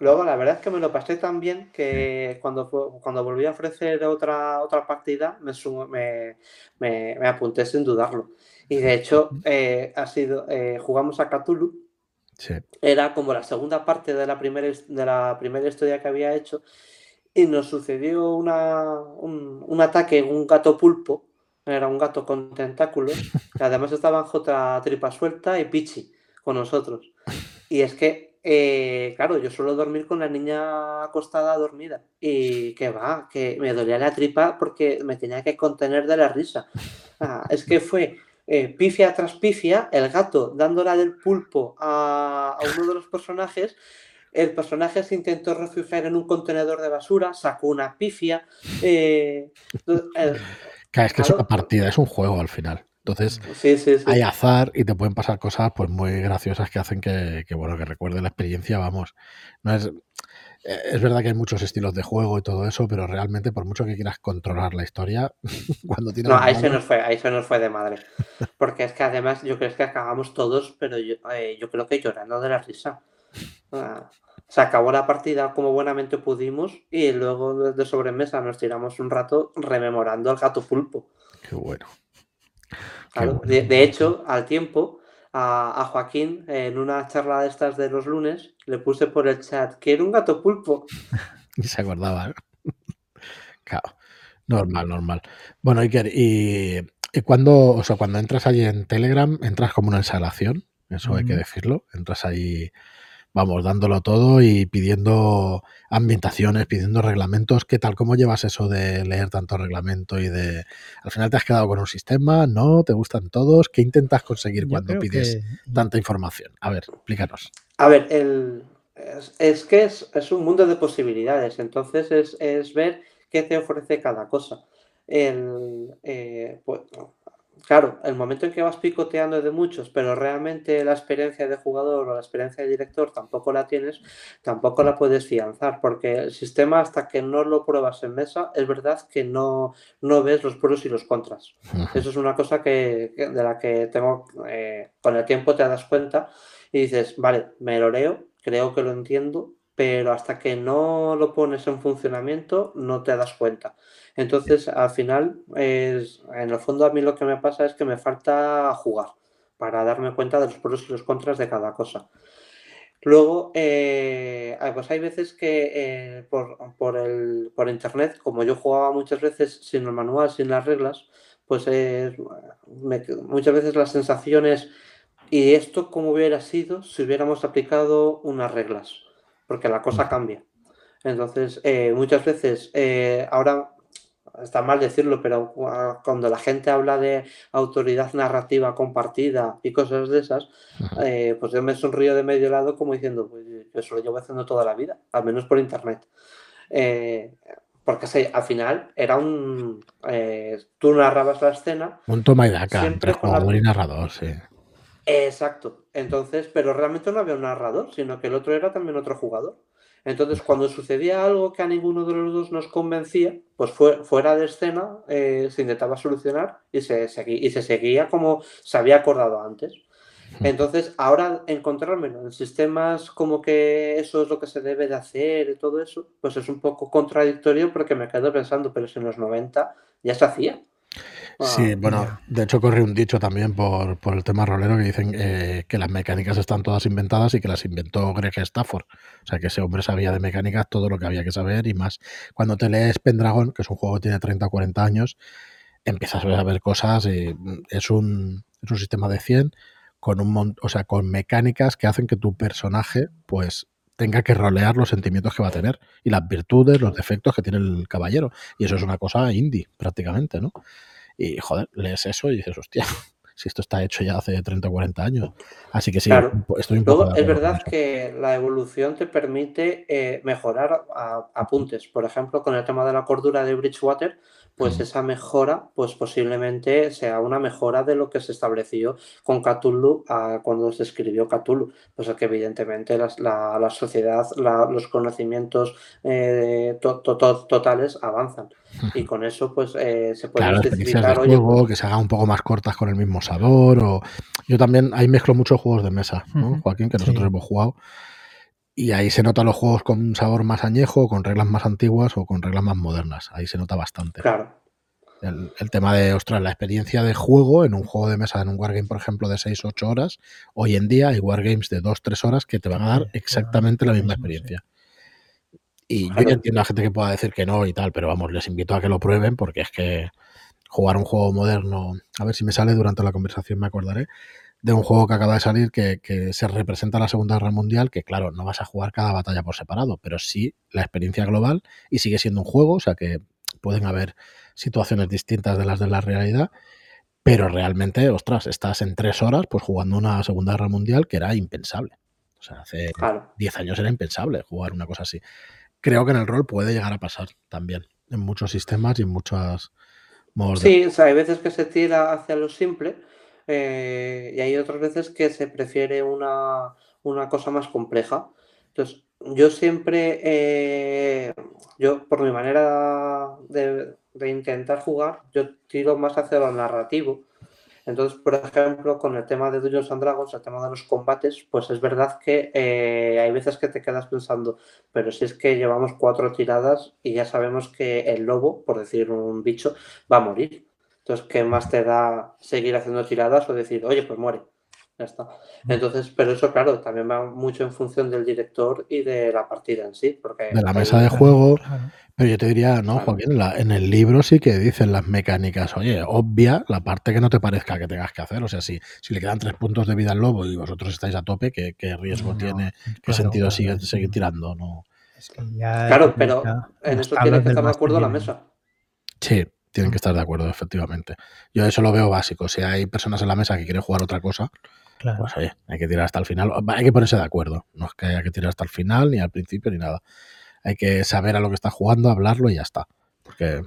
Luego, la verdad es que me lo pasé tan bien que cuando, cuando volví a ofrecer otra, otra partida, me, sumo- me, me- me apunté sin dudarlo. Y de hecho, eh, ha sido, eh, jugamos a Cthulhu, Sí. era como la segunda parte de la primera, de la primera historia que había hecho, y nos sucedió una, un, un ataque, un gato pulpo, era un gato con tentáculos, que además estaban J tripa suelta y Pichi con nosotros. Y es que eh, claro, yo suelo dormir con la niña acostada dormida. Y que va, que me dolía la tripa porque me tenía que contener de la risa. Ah, es que fue eh, pifia tras pifia, el gato dándola del pulpo a, uno de los personajes. El personaje se intentó refugiar en un contenedor de basura, sacó una pifia. Eh, es que es una partida, es un juego al final. Entonces, hay azar y te pueden pasar cosas pues muy graciosas que hacen que, bueno, que recuerde la experiencia, vamos. No es, es verdad que hay muchos estilos de juego y todo eso, pero realmente por mucho que quieras controlar la historia, cuando tienes... No, ahí se nos fue, ahí se nos fue de madre. Porque es que además yo creo que acabamos todos, pero yo, eh, yo creo que llorando de la risa. se acabó la partida como buenamente pudimos y luego de sobremesa nos tiramos un rato rememorando al gato pulpo. Qué bueno de, hecho, al tiempo, a, Joaquín, en una charla de estas de los lunes, le puse por el chat que era un gato pulpo. y se acordaba. claro. Normal, normal. Bueno, Iker, y, y cuando, o sea, cuando entras allí en Telegram, entras como una instalación, eso hay que decirlo. Entras ahí vamos, dándolo todo y pidiendo ambientaciones, pidiendo reglamentos. ¿Qué tal? ¿Cómo llevas eso de leer tanto reglamento y de... Al final te has quedado con un sistema, ¿no? ¿Te gustan todos? ¿Qué intentas conseguir cuando pides tanta información? A ver, explícanos. A ver, el... es, que es, un mundo de posibilidades, entonces es, ver qué te ofrece cada cosa. El, eh, pues, Claro, el momento en que vas picoteando de muchos, pero realmente la experiencia de jugador o la experiencia de director tampoco la tienes, tampoco la puedes fianzar, porque el sistema hasta que no lo pruebas en mesa, es verdad que no, no ves los pros y los contras. Eso es una cosa que, de la que tengo, eh, con el tiempo te das cuenta y dices, vale, me lo leo, creo que lo entiendo, pero hasta que no lo pones en funcionamiento no te das cuenta. Entonces, al final, es, en el fondo a mí lo que me pasa es que me falta jugar para darme cuenta de los pros y los contras de cada cosa. Luego, eh, pues hay veces que eh, por, el, por internet, como yo jugaba muchas veces sin el manual, sin las reglas, pues muchas veces las sensaciones, ¿y esto cómo hubiera sido si hubiéramos aplicado unas reglas? Porque la cosa cambia. Entonces, eh, muchas veces, ahora está mal decirlo, pero cuando la gente habla de autoridad narrativa compartida y cosas de esas, eh, pues yo me sonrío de medio lado como diciendo, pues eso lo llevo haciendo toda la vida, al menos por internet. Eh, porque al final era un... Eh, tú narrabas la escena... Un toma y daca entre jugador y narrador, sí. Exacto. Entonces, pero realmente no había un narrador, sino que el otro era también otro jugador. Entonces, cuando sucedía algo que a ninguno de los dos nos convencía, pues fue, fuera de escena eh, se intentaba solucionar y se, seguía, y se seguía como se había acordado antes. Entonces, ahora encontrármelo en sistemas como que eso es lo que se debe de hacer y todo eso, pues es un poco contradictorio porque me quedo pensando, pero si en los 90 ya se hacía. Sí, bueno, de hecho corre un dicho también por, por el tema rolero que dicen eh, que las mecánicas están todas inventadas y que las inventó Greg Stafford. O sea, que ese hombre sabía de mecánicas todo lo que había que saber y más. Cuando te lees Pendragon, que es un juego que tiene 30 o 40 años, empiezas a ver cosas y mm, es un, es un sistema de 100 con un o sea, con mecánicas que hacen que tu personaje pues tenga que rolear los sentimientos que va a tener y las virtudes, los defectos que tiene el caballero. Y eso es una cosa indie, prácticamente, ¿no? Y joder, lees eso y dices, hostia, si esto está hecho ya hace 30 o 40 años. Así que sí, estoy un poco. es verdad que la evolución te permite eh, mejorar apuntes. Por ejemplo, con el tema de la cordura de Bridgewater, pues esa mejora, pues posiblemente sea una mejora de lo que se estableció con Cthulhu cuando se escribió Cthulhu. Pues que evidentemente la, sociedad, los conocimientos eh, totales avanzan. Y con eso, pues eh, se puede claro, especificar. De juego, que se haga un poco más cortas con el mismo sabor. O... Yo también ahí mezclo muchos juegos de mesa, ¿no? Joaquín, que nosotros hemos jugado. Y ahí se nota los juegos con un sabor más añejo, con reglas más antiguas o con reglas más modernas. Ahí se nota bastante. Claro. El, tema de, ostras, la experiencia de juego en un juego de mesa, en un wargame, por ejemplo, de 6 o 8 horas, hoy en día hay wargames de 2-3 horas que te van a dar exactamente la misma experiencia. Y yo entiendo a la gente que pueda decir que no y tal, pero vamos, les invito a que lo prueben porque es que jugar un juego moderno, a ver si me sale durante la conversación, me acordaré, de un juego que acaba de salir que, que, se representa la Segunda Guerra Mundial, que claro, no vas a jugar cada batalla por separado, pero sí la experiencia global y sigue siendo un juego, o sea que pueden haber situaciones distintas de las de la realidad, pero realmente, ostras, estás en tres horas pues jugando una Segunda Guerra Mundial que era impensable. O sea, hace 10 años era impensable jugar una cosa así. Creo que en el rol puede llegar a pasar también, en muchos sistemas y en muchos modos. Sí, o sea, hay veces que se tira hacia lo simple eh, y hay otras veces que se prefiere una, una cosa más compleja. Entonces, yo siempre, eh, yo por mi manera de, intentar jugar, yo tiro más hacia lo narrativo. Entonces, por ejemplo, con el tema de Dungeons and Dragons, el tema de los combates, pues es verdad que eh, hay veces que te quedas pensando, pero si es que llevamos cuatro tiradas y ya sabemos que el lobo, por decir un bicho, va a morir. Entonces, ¿qué más te da seguir haciendo tiradas o decir, oye, pues muere? Ya está. Entonces, pero eso, claro, también va mucho en función del director y de la partida en sí. Porque de la mesa de juego. Pero yo te diría, no, Joaquín, en, la, en, el libro sí que dicen las mecánicas. Oye, obvia la parte que no te parezca que tengas que hacer. O sea, si, si le quedan tres puntos de vida al lobo y vosotros estáis a tope, ¿qué, qué riesgo no, tiene? ¿Qué claro, sentido sigue seguir tirando? No. Es que ya claro, pero en eso tiene que estar de acuerdo la mesa. Sí, tienen que estar de acuerdo, efectivamente. Yo eso lo veo básico. Si hay personas en la mesa que quieren jugar otra cosa, claro. pues oye, hay que tirar hasta el final. Hay que ponerse de acuerdo. No es que haya que tirar hasta el final, ni al principio, ni nada. Hay que saber a lo que está jugando, hablarlo y ya está. Porque,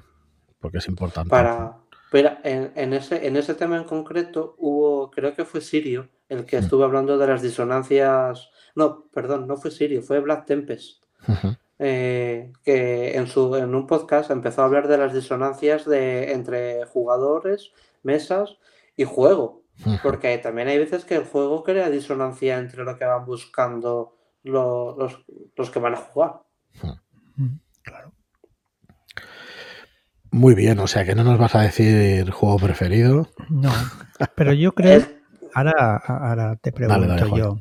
porque es importante. Para, pero en, en, ese, en ese tema en concreto hubo, creo que fue Sirio, el que mm. estuvo hablando de las disonancias. No, perdón, no fue Sirio, fue Black Tempest. Uh -huh eh, que en, su, en un podcast empezó a hablar de las disonancias de, entre jugadores, mesas y juego. Porque también hay veces que el juego crea disonancia entre lo que van buscando lo, los, los, que van a jugar. Claro. Muy bien, o sea que no nos vas a decir juego preferido. No, pero yo creo. Ahora, ahora te pregunto dale, dale, yo.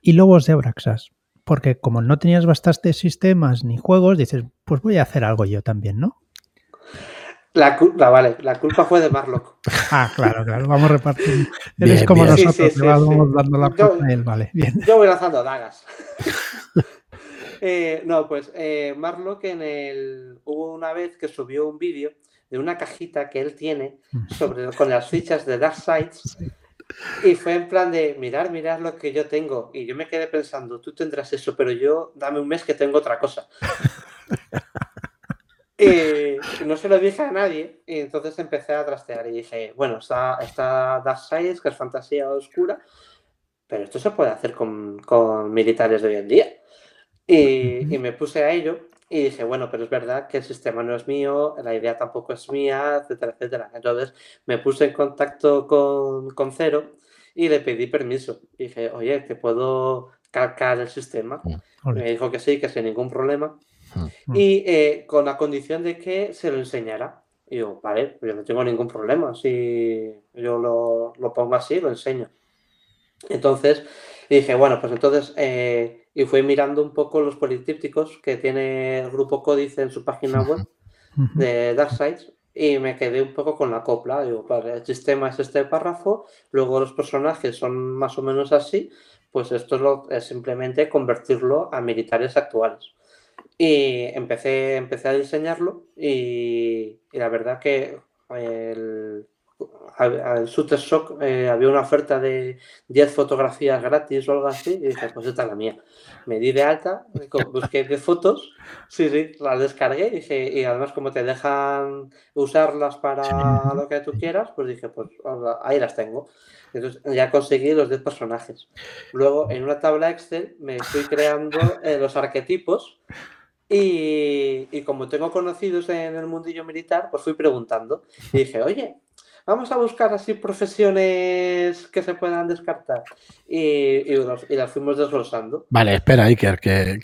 ¿Y Lobos de Abraxas? Porque como no tenías bastantes sistemas ni juegos, dices, pues voy a hacer algo yo también, ¿no? La culpa, vale, la culpa fue de Marlock. ah, claro, claro, vamos a repartir. Eres bien, como bien. nosotros, sí, sí, sí, vamos dando la yo, a él, vale, bien. Yo voy lanzando dagas. eh, no, pues eh, Marlock en el... Hubo una vez que subió un vídeo de una cajita que él tiene sobre, con las fichas de Dark Sides y fue en plan de mirar, mirar lo que yo tengo. Y yo me quedé pensando, tú tendrás eso, pero yo dame un mes que tengo otra cosa. y no se lo dije a nadie. Y entonces empecé a trastear y dije, bueno, está, está Dark Science, que es fantasía oscura, pero esto se puede hacer con, con militares de hoy en día. Y, y me puse a ello y dije, bueno, pero es verdad que el sistema no es mío, la idea tampoco es mía, etcétera, etcétera. Entonces me puse en contacto con, con Cero y le pedí permiso. dije, oye, ¿te puedo calcar el sistema? Mm. Me dijo que sí, que sin ningún problema. Mm. Y eh, con la condición de que se lo enseñara. Y yo, vale, yo no tengo ningún problema. Si yo lo, lo pongo así, lo enseño. Entonces dije, bueno, pues entonces eh, y fui mirando un poco los politrípticos que tiene el grupo Códice en su página web de Darksides y me quedé un poco con la copla. Digo, vale, el sistema es este párrafo, luego los personajes son más o menos así, pues esto es, lo, es simplemente convertirlo a militares actuales. Y empecé, empecé a diseñarlo y, y la verdad que el, al Shooter Shock eh, había una oferta de 10 fotografías gratis o algo así, y dije, pues esta es la mía. Me di de alta, busqué 10 fotos, sí, sí, las descargué, y, dije, y además como te dejan usarlas para lo que tú quieras, pues dije, pues ahí las tengo. Entonces ya conseguí los 10 personajes. Luego en una tabla Excel me fui creando eh, los arquetipos y, y, como tengo conocidos en el mundillo militar, pues fui preguntando. Y dije, oye, vamos a buscar así profesiones que se puedan descartar. Y, y, las fuimos desglosando. Vale, espera, Iker, que,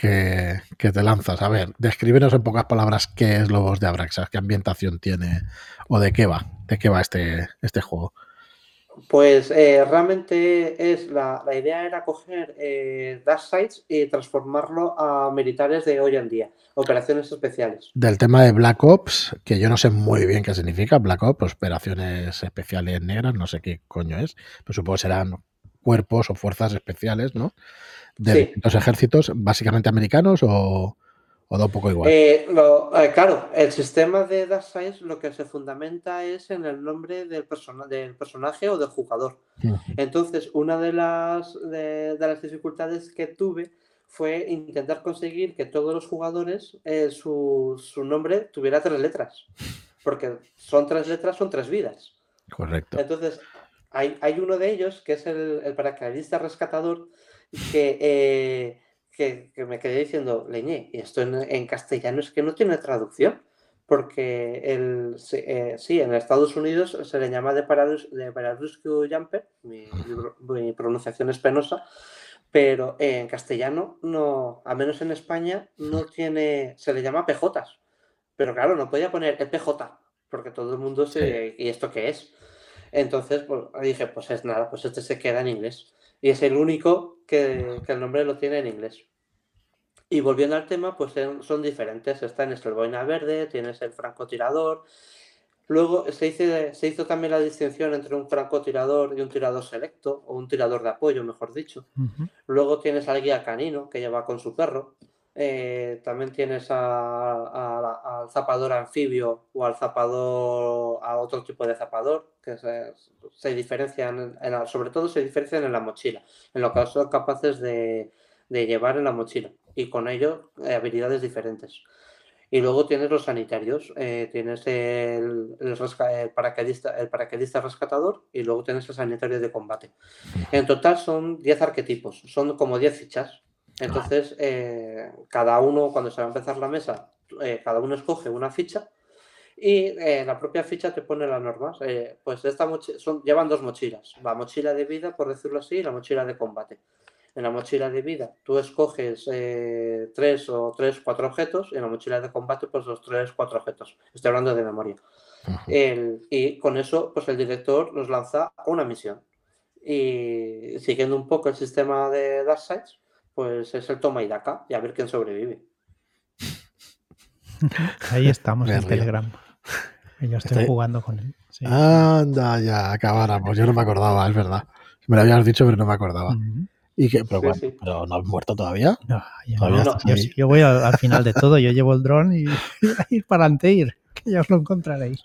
que, te lanzas. A ver, descríbenos en pocas palabras qué es Lobos de Abraxas, qué ambientación tiene o de qué va, de qué va este, este juego. Pues eh, realmente es la, idea era coger eh, Dash Sites y transformarlo a militares de hoy en día, operaciones especiales. Del tema de Black Ops, que yo no sé muy bien qué significa Black Ops, operaciones especiales negras, no sé qué coño es, pero supongo que serán cuerpos o fuerzas especiales, ¿no? De distintos ejércitos, básicamente americanos o, ¿O da un poco igual? Eh, eh, claro, el sistema de Dark Science lo que se fundamenta es en el nombre del, del personaje o del jugador. Entonces, una de las, de, las dificultades que tuve fue intentar conseguir que todos los jugadores eh, su, nombre tuviera tres letras. Porque son tres letras, son tres vidas. Correcto. Entonces, hay, hay uno de ellos, que es el, el paracaidista rescatador, que que, me quedé diciendo, leñé, y esto en, castellano es que no tiene traducción, porque el, eh, sí, en Estados Unidos se le llama de, Paradus, de Jumper, mi, pronunciación es penosa, pero en castellano, no, a menos en España, no tiene, se le llama PJs, pero claro, no podía poner el PJ, porque todo el mundo se, ¿y esto qué es? Entonces, pues, dije, pues es nada, pues este se queda en inglés. Y es el único que, el nombre lo tiene en inglés. Y volviendo al tema, pues son diferentes. Está en el boina verde, tienes el francotirador. Luego se hizo, se hizo también la distinción entre un francotirador y un tirador selecto, o un tirador de apoyo, mejor dicho. Luego tienes al guía canino, que lleva con su perro. Eh, también tienes al zapador anfibio o al zapador, a otro tipo de zapador, que se, diferencian, sobre todo se diferencian en la mochila, en lo que son capaces de, llevar en la mochila y con ello eh, habilidades diferentes. Y luego tienes los sanitarios, eh, tienes el, el, paracaidista, el paracaidista rescatador y luego tienes el sanitario de combate. En total son 10 arquetipos, son como 10 fichas entonces, eh, cada uno, cuando se va a empezar la mesa, eh, cada uno escoge una ficha y eh, la propia ficha te pone las normas. pues esta son, llevan dos mochilas, la mochila de vida, por decirlo así, y la mochila de combate. En la mochila de vida tú escoges tres o tres, cuatro objetos y en la mochila de combate pues los tres, cuatro objetos. Estoy hablando de memoria. y con eso pues el director nos lanza una misión. Y siguiendo un poco el sistema de Darkseid, pues es el toma y daca y a ver quién sobrevive. Ahí estamos en Telegram. Yo estoy jugando con él. Anda, ya, acabáramos. Yo no me acordaba, es verdad. Me lo habías dicho, pero no me acordaba. ¿Y que, pero, pero, no has muerto todavía? No, yo, voy al, final de todo. Yo llevo el dron y, ir para ir, que ya os lo encontraréis.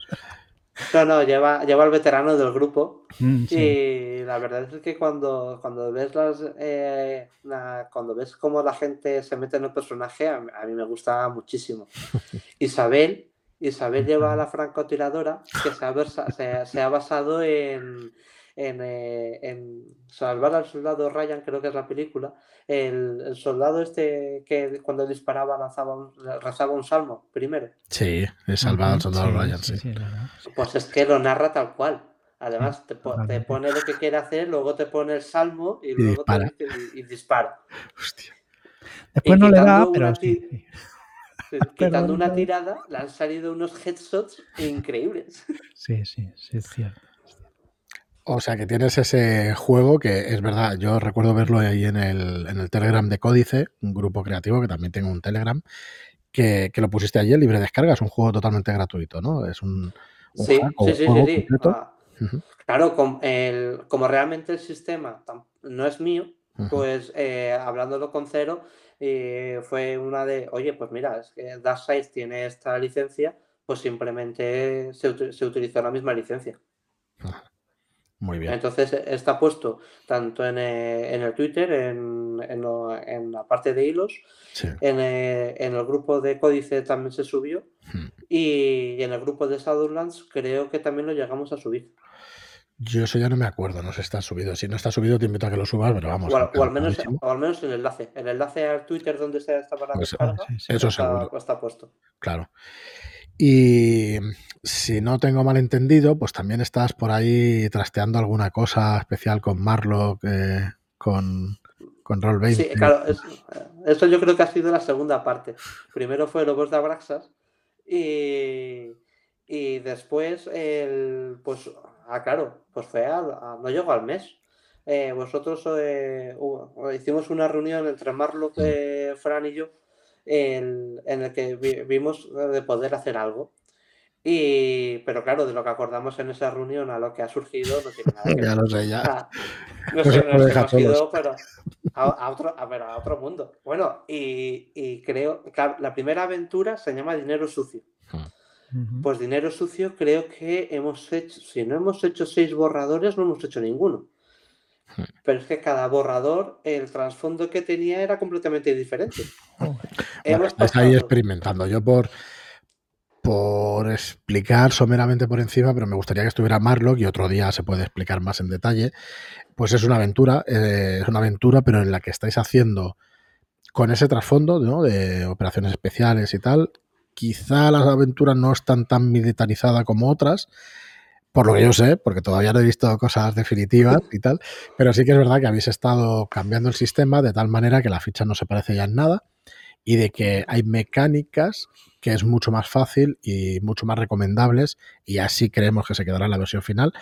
No, no, lleva, lleva el veterano del grupo. Mm, y la verdad es que cuando, cuando ves las eh, cuando ves cómo la gente se mete en el personaje, a, mí me gusta muchísimo. Isabel, Isabel lleva a la francotiradora que se se ha basado en, eh, en, Salvar al soldado Ryan, creo que es la película, el, soldado este que cuando disparaba lanzaba un, rezaba un salmo primero. Sí, es Salvar al soldado Ryan, sí. Pues es que lo narra tal cual. Además, te, pone lo que quiere hacer, luego te pone el salmo y, luego dispara. te y, dispara. Hostia. Después no le da, pero Quitando una tirada, le han salido unos headshots increíbles. Sí, sí, sí, es cierto. O sea que tienes ese juego que es verdad, yo recuerdo verlo ahí en el, en el Telegram de Códice, un grupo creativo que también tengo un Telegram, que, lo pusiste allí en libre descarga, es un juego totalmente gratuito, ¿no? Es un, sí, sí, sí, sí, ah, Claro, como realmente el sistema no es mío, pues eh, hablándolo con cero, eh, fue una de, oye, pues mira, es que Size tiene esta licencia, pues simplemente se, se utilizó la misma licencia. Muy bien. Entonces está puesto tanto en, eh, el Twitter, en, en, la parte de hilos, eh, en, el grupo de códice también se subió hmm. y, en el grupo de Shadowlands creo que también lo llegamos a subir. Yo eso ya no me acuerdo, no se está subido. Si no está subido, te invito a que lo subas, pero vamos. O, al, menos, al menos el enlace. El enlace al Twitter donde está para pues, eso está, seguro. está puesto. Claro. Y si no tengo mal entendido, pues también estás por ahí trasteando alguna cosa especial con Marlock, eh, con, con Roll20. Sí, claro, eso yo creo que ha sido la segunda parte. Primero fue Lobos de Abraxas y, y después, el, pues a, claro, pues fue a, no llegó al mes. Eh, vosotros eh, hicimos una reunión entre Marlock, mm. Fran y yo en, el que vimos de poder hacer algo. Y, pero claro, de lo que acordamos en esa reunión a lo que ha surgido no tiene nada que ver. ya lo sé, ya. No sé, hemos ido, pero a, otro, a, otro mundo. Bueno, y, y creo, que la primera aventura se llama Dinero Sucio. Pues Dinero Sucio creo que hemos hecho, si no hemos hecho seis borradores, no hemos hecho ninguno. Pero es que cada borrador, el trasfondo que tenía era completamente diferente. Estás ahí experimentando. Yo por, por explicar someramente por encima, pero me gustaría que estuviera Marlock y otro día se puede explicar más en detalle. Pues es una aventura, eh, es una aventura, pero en la que estáis haciendo con ese trasfondo de operaciones especiales y tal. Quizá las aventuras no están tan militarizadas como otras, por lo que yo sé, porque todavía no he visto cosas definitivas y tal, pero sí que es verdad que habéis estado cambiando el sistema de tal manera que la ficha no se parece ya en nada y de que hay mecánicas que es mucho más fácil y mucho más recomendables y así creemos que se quedará en la versión final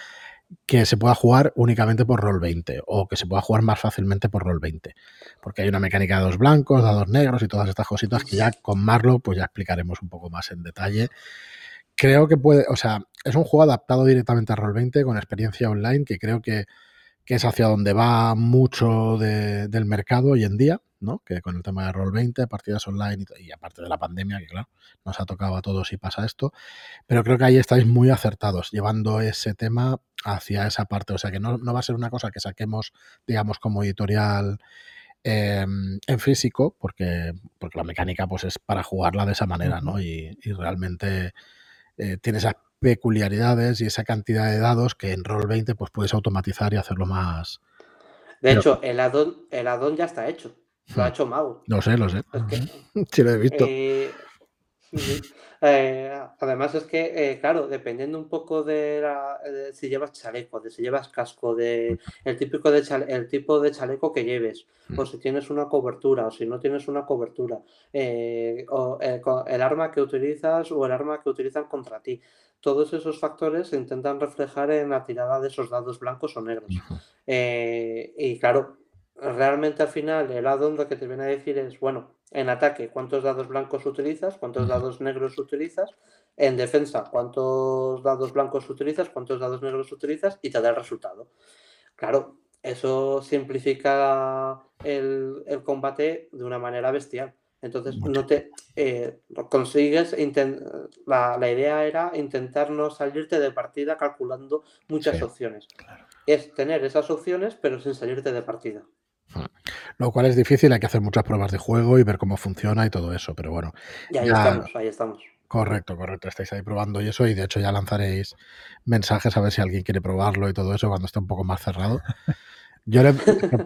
que se pueda jugar únicamente por rol 20 o que se pueda jugar más fácilmente por rol 20 porque hay una mecánica de dos blancos, dados negros y todas estas cositas que ya con Marlo pues ya explicaremos un poco más en detalle. Creo que puede, o sea, es un juego adaptado directamente a rol 20 con experiencia online que creo que que es hacia donde va mucho del mercado hoy en día, ¿no? Que con el tema de Roll20, partidas online y, aparte de la pandemia, que claro, nos ha tocado a todos y pasa esto, pero creo que ahí estáis muy acertados llevando ese tema hacia esa parte, o sea que no, va a ser una cosa que saquemos, digamos, como editorial em, en físico, porque, porque la mecánica pues es para jugarla de esa manera, ¿no? Y, realmente eh, tiene esa peculiaridades y esa cantidad de dados que en Roll20 pues puedes automatizar y hacerlo más. De hecho, el addon, el addon ya está hecho. Lo ha hmm. hecho Mau. Lo sé, lo sé. sí lo he visto. Eh, eh, además es que, eh, claro, dependiendo un poco de, si llevas chaleco, de si llevas casco, de el típico de el tipo de chaleco que lleves, o si tienes una cobertura, o si no tienes una cobertura, o el arma que utilizas o el arma que utilizan contra ti. Todos esos factores se intentan reflejar en la tirada de esos dados blancos o negros. y claro, realmente al final el addon lo que te viene a decir es, bueno, en ataque, ¿cuántos dados blancos utilizas? ¿Cuántos dados negros utilizas? En defensa, ¿cuántos dados blancos utilizas? ¿Cuántos dados negros utilizas? Y te da el resultado. Claro, eso simplifica el, combate de una manera bestial. Entonces, no te eh, consigues. La, la, idea era intentar no salirte de partida calculando muchas opciones. Es tener esas opciones, pero sin salirte de partida. Lo cual es difícil, hay que hacer muchas pruebas de juego y ver cómo funciona y todo eso, pero bueno. Y ahí estamos, ahí estamos. Correcto, correcto. Estáis ahí probando y eso, y de hecho ya lanzaréis mensajes a ver si alguien quiere probarlo y todo eso cuando esté un poco más cerrado. Yo le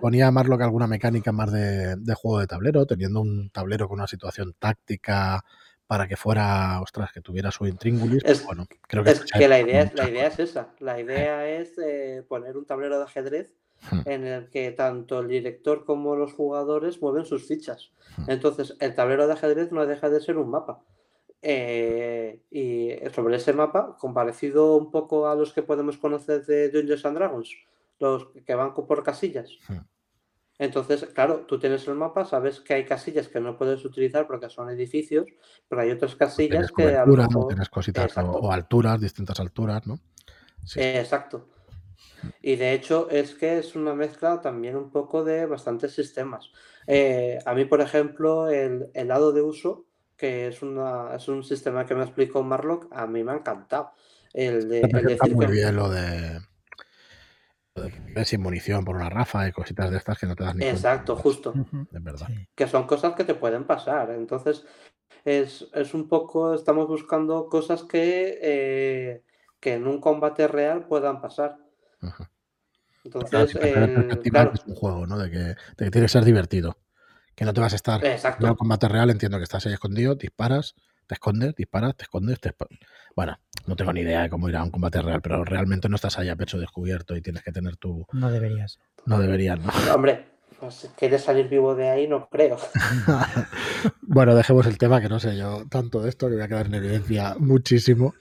ponía a que alguna mecánica más de, juego de tablero, teniendo un tablero con una situación táctica para que fuera, ostras, que tuviera su intríngulis. Es, bueno, creo que, es que la idea, la idea es esa. La idea es eh, poner un tablero de ajedrez Hmm. en el que tanto el director como los jugadores mueven sus fichas. Hmm. Entonces, el tablero de ajedrez no deja de ser un mapa. Eh, y sobre ese mapa, comparecido un poco a los que podemos conocer de Dungeons and Dragons, los que van por casillas. Hmm. Entonces, claro, tú tienes el mapa, sabes que hay casillas que no puedes utilizar porque son edificios, pero hay otras casillas que a lo mejor... tienes cositas o, alturas, distintas alturas, ¿no? exacto. Y de hecho es que es una mezcla también un poco de bastantes sistemas. Eh, a mí, por ejemplo, el, el, lado de uso, que es, una, es un sistema que me explicó Marlock, a mí me ha encantado. El de, el muy bien lo de, sin munición por una rafa y cositas de estas que no te dan ni Exacto, justo. De verdad. Que son cosas que te pueden pasar. Entonces, es, es un poco, estamos buscando cosas que, eh, que en un combate real puedan pasar. Entonces, es un juego, ¿no? De que, tiene que ser divertido. Que no te vas a estar en un combate real, entiendo que estás ahí escondido, disparas, te escondes, disparas, te escondes, te Bueno, no tengo ni idea de cómo ir a un combate real, pero realmente no estás ahí a pecho descubierto y tienes que tener tu. No deberías. No deberías, ¿no? Hombre, pues, ¿quieres salir vivo de ahí? No creo. Bueno, dejemos el tema, que no sé yo tanto de esto, que voy a quedar en evidencia muchísimo.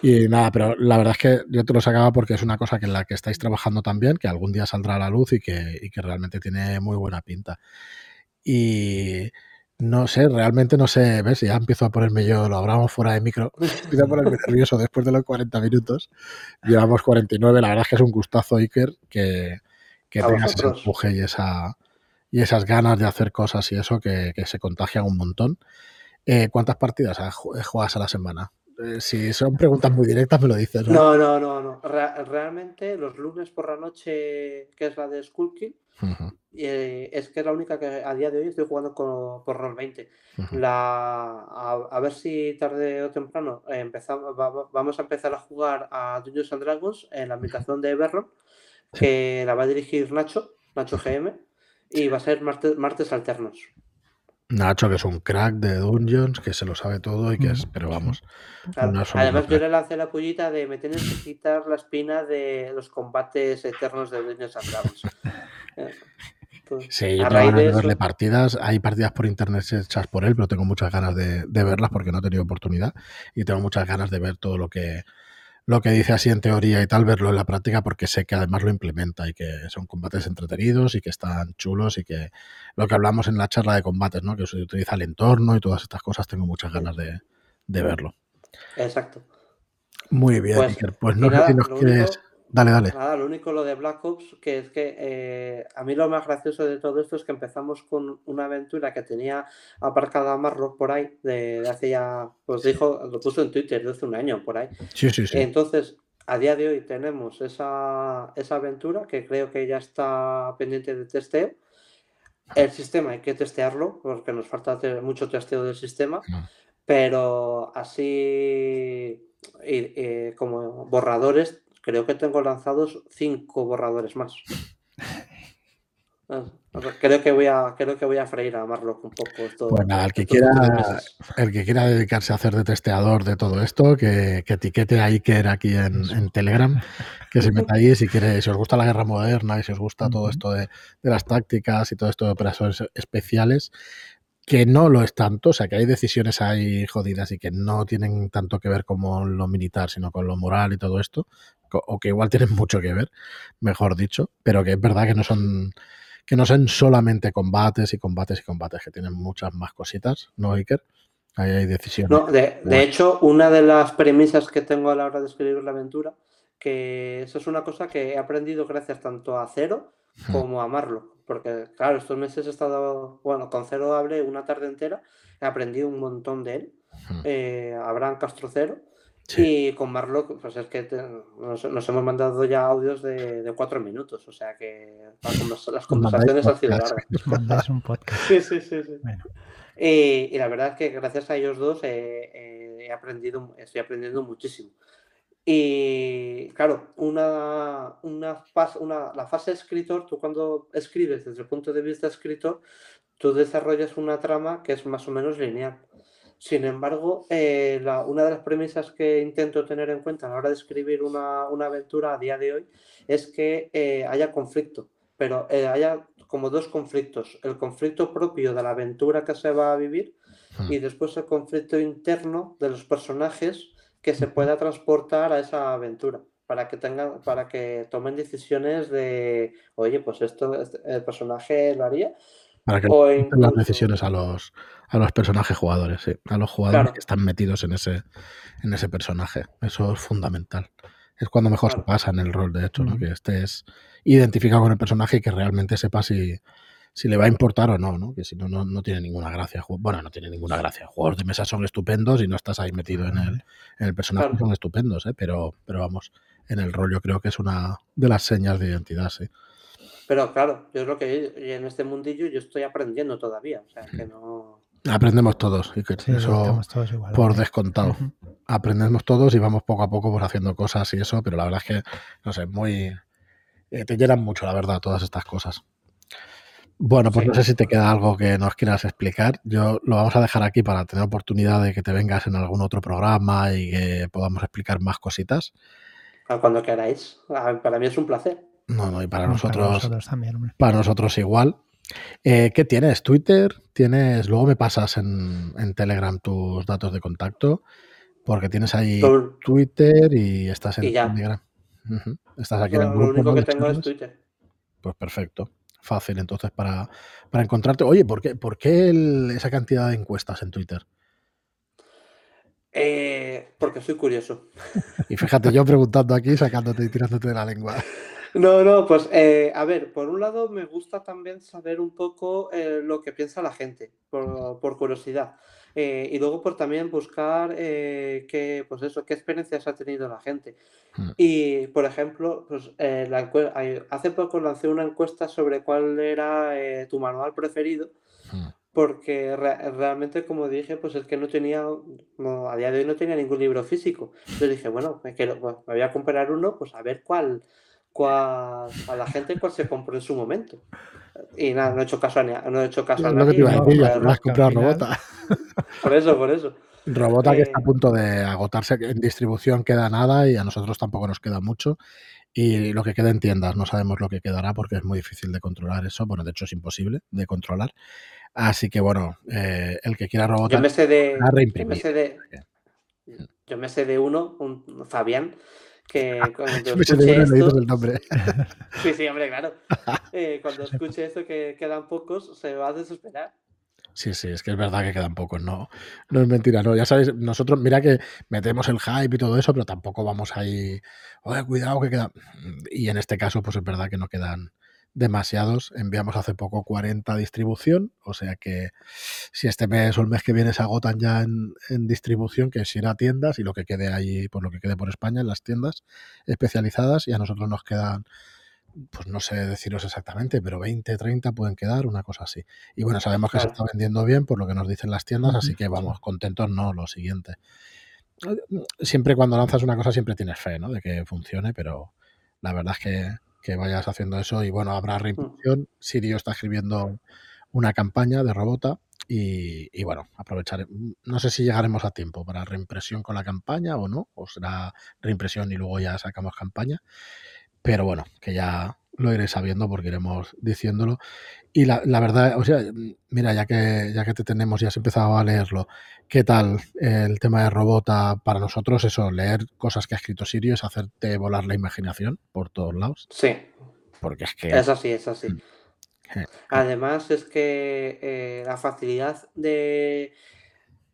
Y nada, pero la verdad es que yo te lo sacaba porque es una cosa que en la que estáis trabajando también, que algún día saldrá a la luz y que, y que realmente tiene muy buena pinta. Y no sé, realmente no sé, ves, ya empiezo a ponerme yo, lo hablamos fuera de micro, empiezo a ponerme nervioso después de los 40 minutos. Llevamos 49, la verdad es que es un gustazo, Iker, que, que tengas ese empuje y, esa, y esas ganas de hacer cosas y eso que, que se contagian un montón. Eh, ¿Cuántas partidas juegas a la semana? Eh, si son preguntas muy directas, me lo dices. No, no, no, no. realmente los lunes por la noche, que es la de Skullkill, eh, es que es la única que a día de hoy estoy jugando con, por Roll 20. la, a, ver si tarde o temprano empezamos, vamos a empezar a jugar a Dungeons and Dragons en la aplicación de Everron, que la va a dirigir Nacho, Nacho GM, y va a ser martes, martes alternos. Nacho, que es un crack de Dungeons, que se lo sabe todo y que es, pero vamos. Además, yo le lancé la pullita de me tienes que quitar la espina de los combates eternos de Dungeons and Dragons. Sí, yo tengo ganas de verle partidas. Hay partidas por internet hechas por él, pero tengo muchas ganas de, de verlas porque no he tenido oportunidad y tengo muchas ganas de ver todo lo que lo que dice así en teoría y tal, verlo en la práctica porque sé que además lo implementa y que son combates entretenidos y que están chulos y que lo que hablamos en la charla de combates, ¿no? Que se utiliza el entorno y todas estas cosas, tengo muchas ganas de, verlo. Exacto. Muy bien, pues, pues no sé si nos quieres... Dale, dale. Nada, lo único lo de Black Ops, que es que eh, a mí lo más gracioso de todo esto es que empezamos con una aventura que tenía aparcada Marrock por ahí, de, hace ya, pues dijo, lo puso en Twitter de hace un año por ahí. Sí, sí, sí. Entonces, a día de hoy tenemos esa, esa aventura que creo que ya está pendiente de testeo. El sistema hay que testearlo porque nos falta mucho testeo del sistema, pero así como borradores creo que tengo lanzados cinco borradores más. Ah, creo que voy a creo que voy a freír a Marlock un poco esto. Pues nada, el que quiera el que quiera dedicarse a hacer de testeador de todo esto, que, etiquete a Iker aquí en, Telegram, que se meta ahí si quiere, si os gusta la guerra moderna y si os gusta todo esto de, de las tácticas y todo esto de operaciones especiales, que no lo es tanto, o sea, que hay decisiones ahí jodidas y que no tienen tanto que ver con lo militar, sino con lo moral y todo esto, o que igual tienen mucho que ver, mejor dicho, pero que es verdad que no son que no son solamente combates y combates y combates, que tienen muchas más cositas, ¿no, Iker? Ahí hay decisiones. No, de, de hecho, una de las premisas que tengo a la hora de escribir la aventura, que eso es una cosa que he aprendido gracias tanto a Cero. Como a Marlo. Porque, claro, estos meses he estado, bueno, con Cero hablé una tarde entera, he aprendido un montón de él. Eh, Abraham Castro Cero. Y con Marlock, pues es que nos, hemos mandado ya audios de, cuatro minutos, o sea que las, conversaciones han sido largas. un podcast. Sí, sí, sí. Y, la verdad es que gracias a ellos dos he aprendido, estoy aprendiendo muchísimo. Y claro, una, una, una, la fase escritor, tú cuando escribes desde el punto de vista escritor, tú desarrollas una trama que es más o menos lineal. Sin embargo, eh, una de las premisas que intento tener en cuenta a la hora de escribir una, aventura a día de hoy es que eh, haya conflicto, pero eh, haya como dos conflictos. El conflicto propio de la aventura que se va a vivir hmm. y después el conflicto interno de los personajes que se pueda transportar a esa aventura para que tengan, para que tomen decisiones de, oye, pues esto este, el personaje lo haría. Para que o las decisiones a los, a los personajes jugadores, sí, a los jugadores que están metidos en ese, en ese personaje. Eso es fundamental. Es cuando mejor se pasa en el rol, de hecho, ¿no? Que estés identificado con el personaje y que realmente sepas si, si le va a importar o no, ¿no? Que si no, no, tiene ninguna gracia. Bueno, no tiene ninguna gracia. Juegos de mesa son estupendos y no estás ahí metido en el, en el personaje, son estupendos, ¿eh? Pero, pero vamos, en el rol yo creo que es una de las señas de identidad, sí. Pero claro, yo creo que en este mundillo yo estoy aprendiendo todavía, o sea, que no... Aprendemos todos, y que eso por descontado. Aprendemos todos y vamos poco a poco pues, haciendo cosas y eso, pero la verdad es que, no sé, muy... Eh, te llenan mucho, la verdad, todas estas cosas. Bueno, pues no sé si te queda algo que nos quieras explicar. Yo lo vamos a dejar aquí para tener oportunidad de que te vengas en algún otro programa y que podamos explicar más cositas. Cuando queráis. Para mí es un placer. No, no, y para nosotros, para nosotros, también, para nosotros igual. Eh, ¿Qué tienes? ¿Twitter? ¿Tienes? Luego me pasas en, Telegram tus datos de contacto, porque tienes ahí Twitter y estás en Telegram. Estás aquí en el grupo. Lo único que tengo es Twitter. Pues perfecto. Fácil entonces para, encontrarte. Oye, ¿por qué, por qué esa cantidad de encuestas en Twitter? Eh, porque soy curioso. Y fíjate, yo preguntando aquí, sacándote y tirándote de la lengua. No, no, pues eh, a ver, por un lado me gusta también saber un poco eh, lo que piensa la gente, por, curiosidad. Eh, y luego por también buscar qué, pues eso, qué experiencias ha tenido la gente. Hmm. Y, por ejemplo, pues, hace poco lancé una encuesta sobre cuál era tu manual preferido, hmm. porque realmente, como dije, pues es que no tenía, a día de hoy no tenía ningún libro físico. Entonces dije, bueno, me, quiero, pues, me voy a comprar uno, pues a ver cuál cuál, a la gente cuál se compró en su momento. Y nada, no he hecho caso a, no he hecho caso a nadie. No, has comprado Robota. Por eso, por eso. Robota que está a eh, punto de agotarse en distribución queda nada y a nosotros tampoco nos queda mucho. Y lo que queda en tiendas, no sabemos lo que quedará porque es muy difícil de controlar eso. Bueno, de hecho es imposible de controlar. Así que bueno, eh, el que quiera Robota. Yo me sé de. Yo me sé de, yo me sé de uno, un Fabián, que cuando escuche esto... nombre. sí, sí, hombre, claro. Eh, cuando escuche esto que quedan pocos, se va a desesperar. Sí, sí, es que es verdad que quedan pocos, no, no es mentira, no. Ya sabéis, nosotros, mira que metemos el hype y todo eso, pero tampoco vamos ahí, oye, cuidado que queda. Y en este caso, pues es verdad que no quedan, demasiados. Enviamos hace poco 40 a distribución, o sea que si este mes o el mes que viene se agotan ya en, distribución, que es ir a tiendas y lo que quede ahí, por pues lo que quede por España en las tiendas especializadas y a nosotros nos quedan pues no sé deciros exactamente, pero 20, 30 pueden quedar, una cosa así. Y bueno, sabemos que se está vendiendo bien por lo que nos dicen las tiendas, así que vamos, contentos no, lo siguiente. Siempre cuando lanzas una cosa siempre tienes fe, ¿no? De que funcione, pero la verdad es que que vayas haciendo eso y bueno, habrá mm. reimpresión. Sirio está escribiendo una campaña de Robota y, bueno, aprovechar. No sé si llegaremos a tiempo para reimpresión con la campaña o no, o será reimpresión y luego ya sacamos campaña. Pero bueno, que ya lo iré sabiendo porque iremos diciéndolo. Y la, verdad, o sea, mira, ya que, ya que te tenemos, ya has empezado a leerlo, ¿qué tal el tema de Robota para nosotros? Eso, leer cosas que ha escrito Sirio es hacerte volar la imaginación por todos lados. Sí. Porque es que... Es así, es así. Mm. Además es que eh, la facilidad de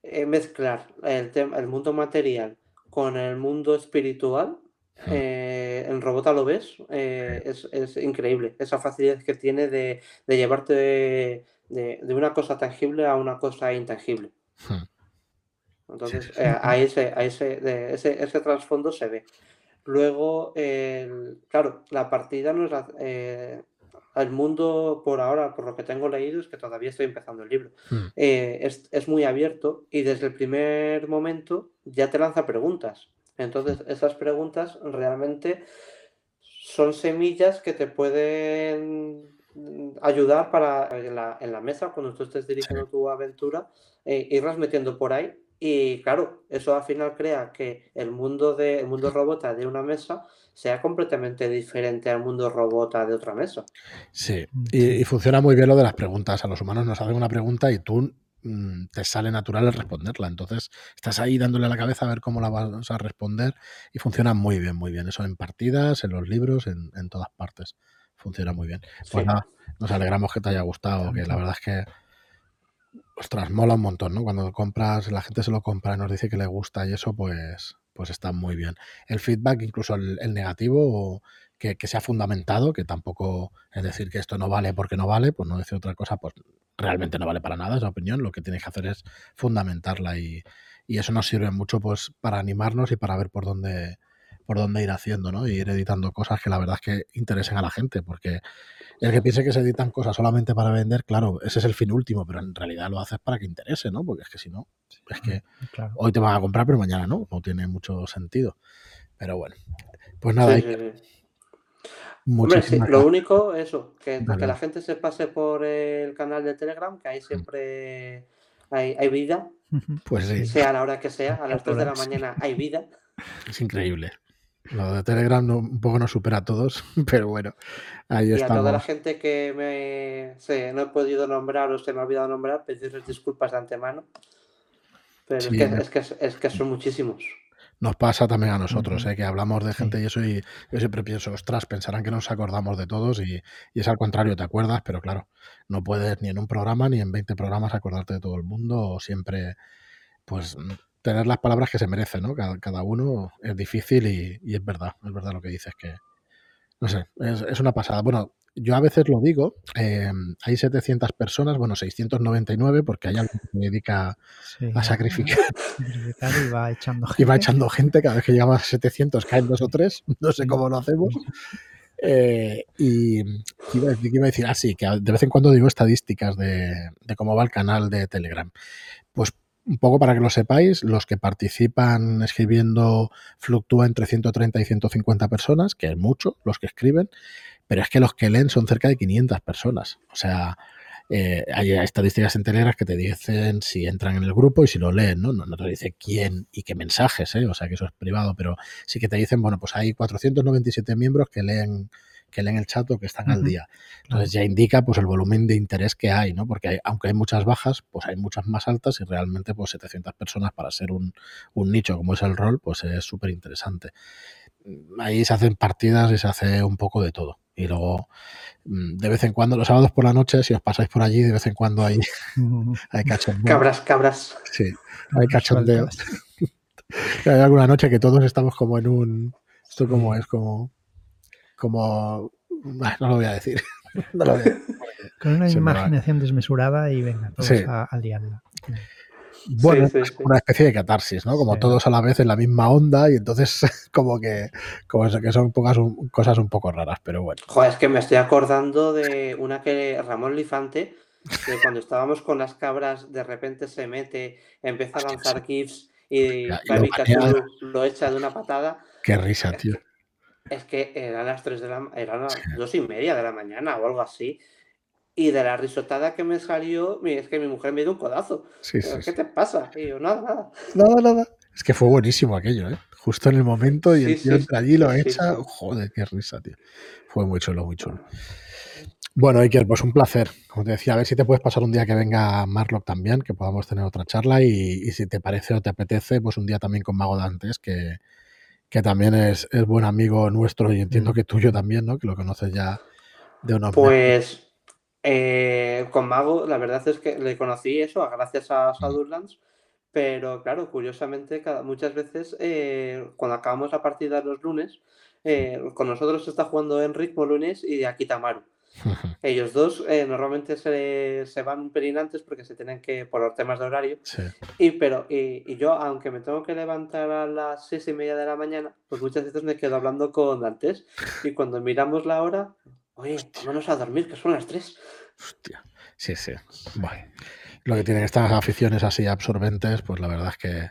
eh, mezclar el, el mundo material con el mundo espiritual eh, en Robota lo ves, eh, es, increíble esa facilidad que tiene de, llevarte de, una cosa tangible a una cosa intangible. Hmm. Entonces, eh, a ese, ese, ese, trasfondo se ve. Luego, claro, la partida no es el mundo por ahora, por lo que tengo leído, es que todavía estoy empezando el libro. Hmm. es, es, muy abierto y desde el primer momento ya te lanza preguntas. Entonces, esas preguntas realmente son semillas que te pueden ayudar para en la, mesa, cuando tú estés dirigiendo tu aventura, eh, irlas metiendo por ahí. Y claro, eso al final crea que el mundo de el mundo robota de una mesa sea completamente diferente al mundo robota de otra mesa. Sí, y, y, funciona muy bien lo de las preguntas. A los humanos nos hacen una pregunta y tú Mm, te sale natural el responderla. Entonces, estás ahí dándole a la cabeza a ver cómo la vas a responder y funciona muy bien, muy bien. Eso en partidas, en los libros, en, todas partes. Funciona muy bien. Pues nada, nos alegramos que te haya gustado, que la verdad es que ostras, mola un montón, ¿no? Cuando compras, la gente se lo compra y nos dice que le gusta y eso, pues, pues está muy bien. El feedback, incluso el, negativo, que, que, sea fundamentado, que tampoco es decir que esto no vale porque no vale, pues no decir otra cosa, pues realmente no vale para nada esa opinión, lo que tienes que hacer es fundamentarla y, eso nos sirve mucho pues para animarnos y para ver por dónde por dónde ir haciendo, ¿no? Y ir editando cosas que la verdad es que interesen a la gente, porque el que piense que se editan cosas solamente para vender, claro, ese es el fin último, pero en realidad lo haces para que interese, ¿no? Porque es que si no, es que hoy te van a comprar, pero mañana no, no tiene mucho sentido. Pero bueno, pues nada, Hombre, sí, lo único, eso, que, que, la gente se pase por el canal de Telegram, que ahí siempre hay, hay vida. Pues sí. Sea a la hora que sea, a las 2 de la mañana hay vida. Es increíble. Lo de Telegram un poco nos supera a todos, pero bueno, ahí y Y a toda la gente que me no he podido nombrar o se me ha olvidado nombrar, pedirles disculpas de antemano. Pero es, que, es, que, es que son muchísimos nos pasa también a nosotros, ¿eh? que hablamos de gente y eso y yo siempre pienso, ostras, pensarán que nos acordamos de todos y, es al contrario, te acuerdas, pero claro, no puedes ni en un programa ni en 20 programas acordarte de todo el mundo o siempre, pues, tener las palabras que se merecen, ¿no? Cada, uno es difícil y, es verdad, es verdad lo que dices, que, no sé, es, es una pasada. Bueno, yo a veces lo digo, eh, hay 700 personas, bueno, 699, porque hay alguien que se dedica a sacrificar. y va echando gente. Y va echando gente, cada vez que llegamos a 700 caen dos o tres, no sé cómo lo hacemos. Eh, y iba, iba, a decir, ah, sí, que de vez en cuando digo estadísticas de, de cómo va el canal de Telegram. Pues un poco para que lo sepáis, los que participan escribiendo fluctúa entre 130 y 150 personas, que es mucho, los que escriben, pero es que los que leen son cerca de 500 personas. O sea, eh, hay estadísticas enteras que te dicen si entran en el grupo y si lo leen, ¿no? No, te dice quién y qué mensajes, ¿eh? O sea, que eso es privado, pero sí que te dicen, bueno, pues hay 497 miembros que leen que leen el chat o que están al día. Entonces ya indica pues el volumen de interés que hay, ¿no? Porque aunque hay muchas bajas, pues hay muchas más altas y realmente pues 700 personas para ser un, un nicho como es el rol, pues es súper interesante. Ahí se hacen partidas y se hace un poco de todo. Y luego, mm, de vez en cuando, los sábados por la noche, si os pasáis por allí, de vez en cuando hay, hay cachondeo. Cabras, cabras. Sí, hay cachondeo. hay alguna noche que todos estamos como en un... Esto como es como... Como... no lo voy a decir. Con una imaginación desmesurada y venga, todos a, a liarla. Bueno, es una especie de catarsis, ¿no? Como todos a la vez en la misma onda y entonces como que, como que son pocas, cosas un poco raras, pero bueno. Joder, es que me estoy acordando de una que Ramón Lifante, de cuando estábamos con las cabras, de repente se mete, empieza a lanzar GIFs y Baby lo, echa de una patada. Qué risa, tío. Es que eran las 3 de la eran las dos y media de la mañana o algo así. Y de la risotada que me salió, es que mi mujer me dio un codazo. ¿Qué te pasa? Y yo, nada, nada. Nada, nada. Es que fue buenísimo aquello, ¿eh? Justo en el momento y el tío entra allí lo echa. Joder, qué risa, tío. Fue muy chulo, muy chulo. Bueno, Iker, pues un placer. Como te decía, a ver si te puedes pasar un día que venga Marlock también, que podamos tener otra charla y, si te parece o te apetece, pues un día también con Mago Dantes, que, que también es, es, buen amigo nuestro y entiendo que tuyo también, ¿no? Que lo conoces ya de una Pues eh, con Mago, la verdad es que le conocí eso gracias a Shadowlands, pero claro, curiosamente, cada, muchas veces eh, cuando acabamos la partida los lunes, eh, con nosotros está jugando Enric lunes y Akitamaru. Ellos dos normalmente se, se, van un pelín antes porque se tienen que, por los temas de horario. Y, pero, y, y, yo, aunque me tengo que levantar a las seis y media de la mañana, pues muchas veces me quedo hablando con Dantes. Y cuando miramos la hora, Oye, vámonos a dormir, que son las tres. Hostia. Sí, sí. Bueno, lo que tienen estas aficiones así absorbentes, pues la verdad es que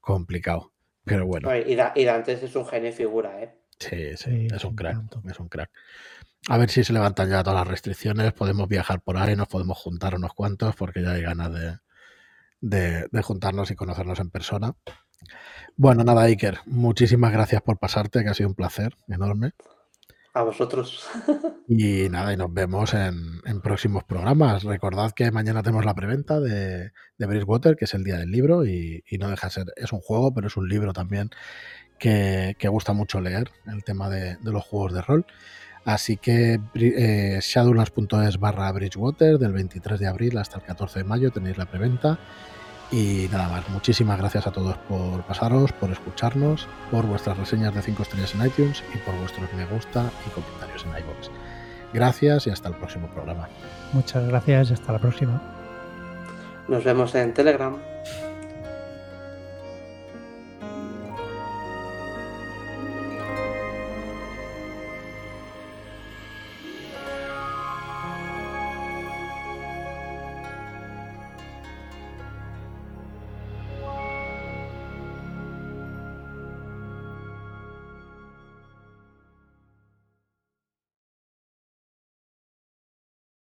complicado. Pero bueno. y, Dantes es un genio figura, ¿eh? Sí, sí, es un crack. Es un crack. A ver si se levantan ya todas las restricciones, podemos viajar por ahí, nos podemos juntar unos cuantos, porque ya hay ganas de, de juntarnos y conocernos en persona. Bueno, nada, Iker, muchísimas gracias por pasarte, que ha sido un placer enorme. A vosotros. Y nada, y nos vemos en, próximos programas. Recordad que mañana tenemos la preventa de, de Bridgewater, que es el día del libro, y, no deja de ser, es un juego, pero es un libro también que, gusta mucho leer, el tema de, los juegos de rol. Así que eh, shadowlands.es barra Bridgewater, del 23 de abril hasta el 14 de mayo tenéis la preventa. Y nada más, muchísimas gracias a todos por pasaros, por escucharnos, por vuestras reseñas de 5 estrellas en iTunes y por vuestros me gusta y comentarios en iVoox. Gracias y hasta el próximo programa. Muchas gracias y hasta la próxima. Nos vemos en Telegram.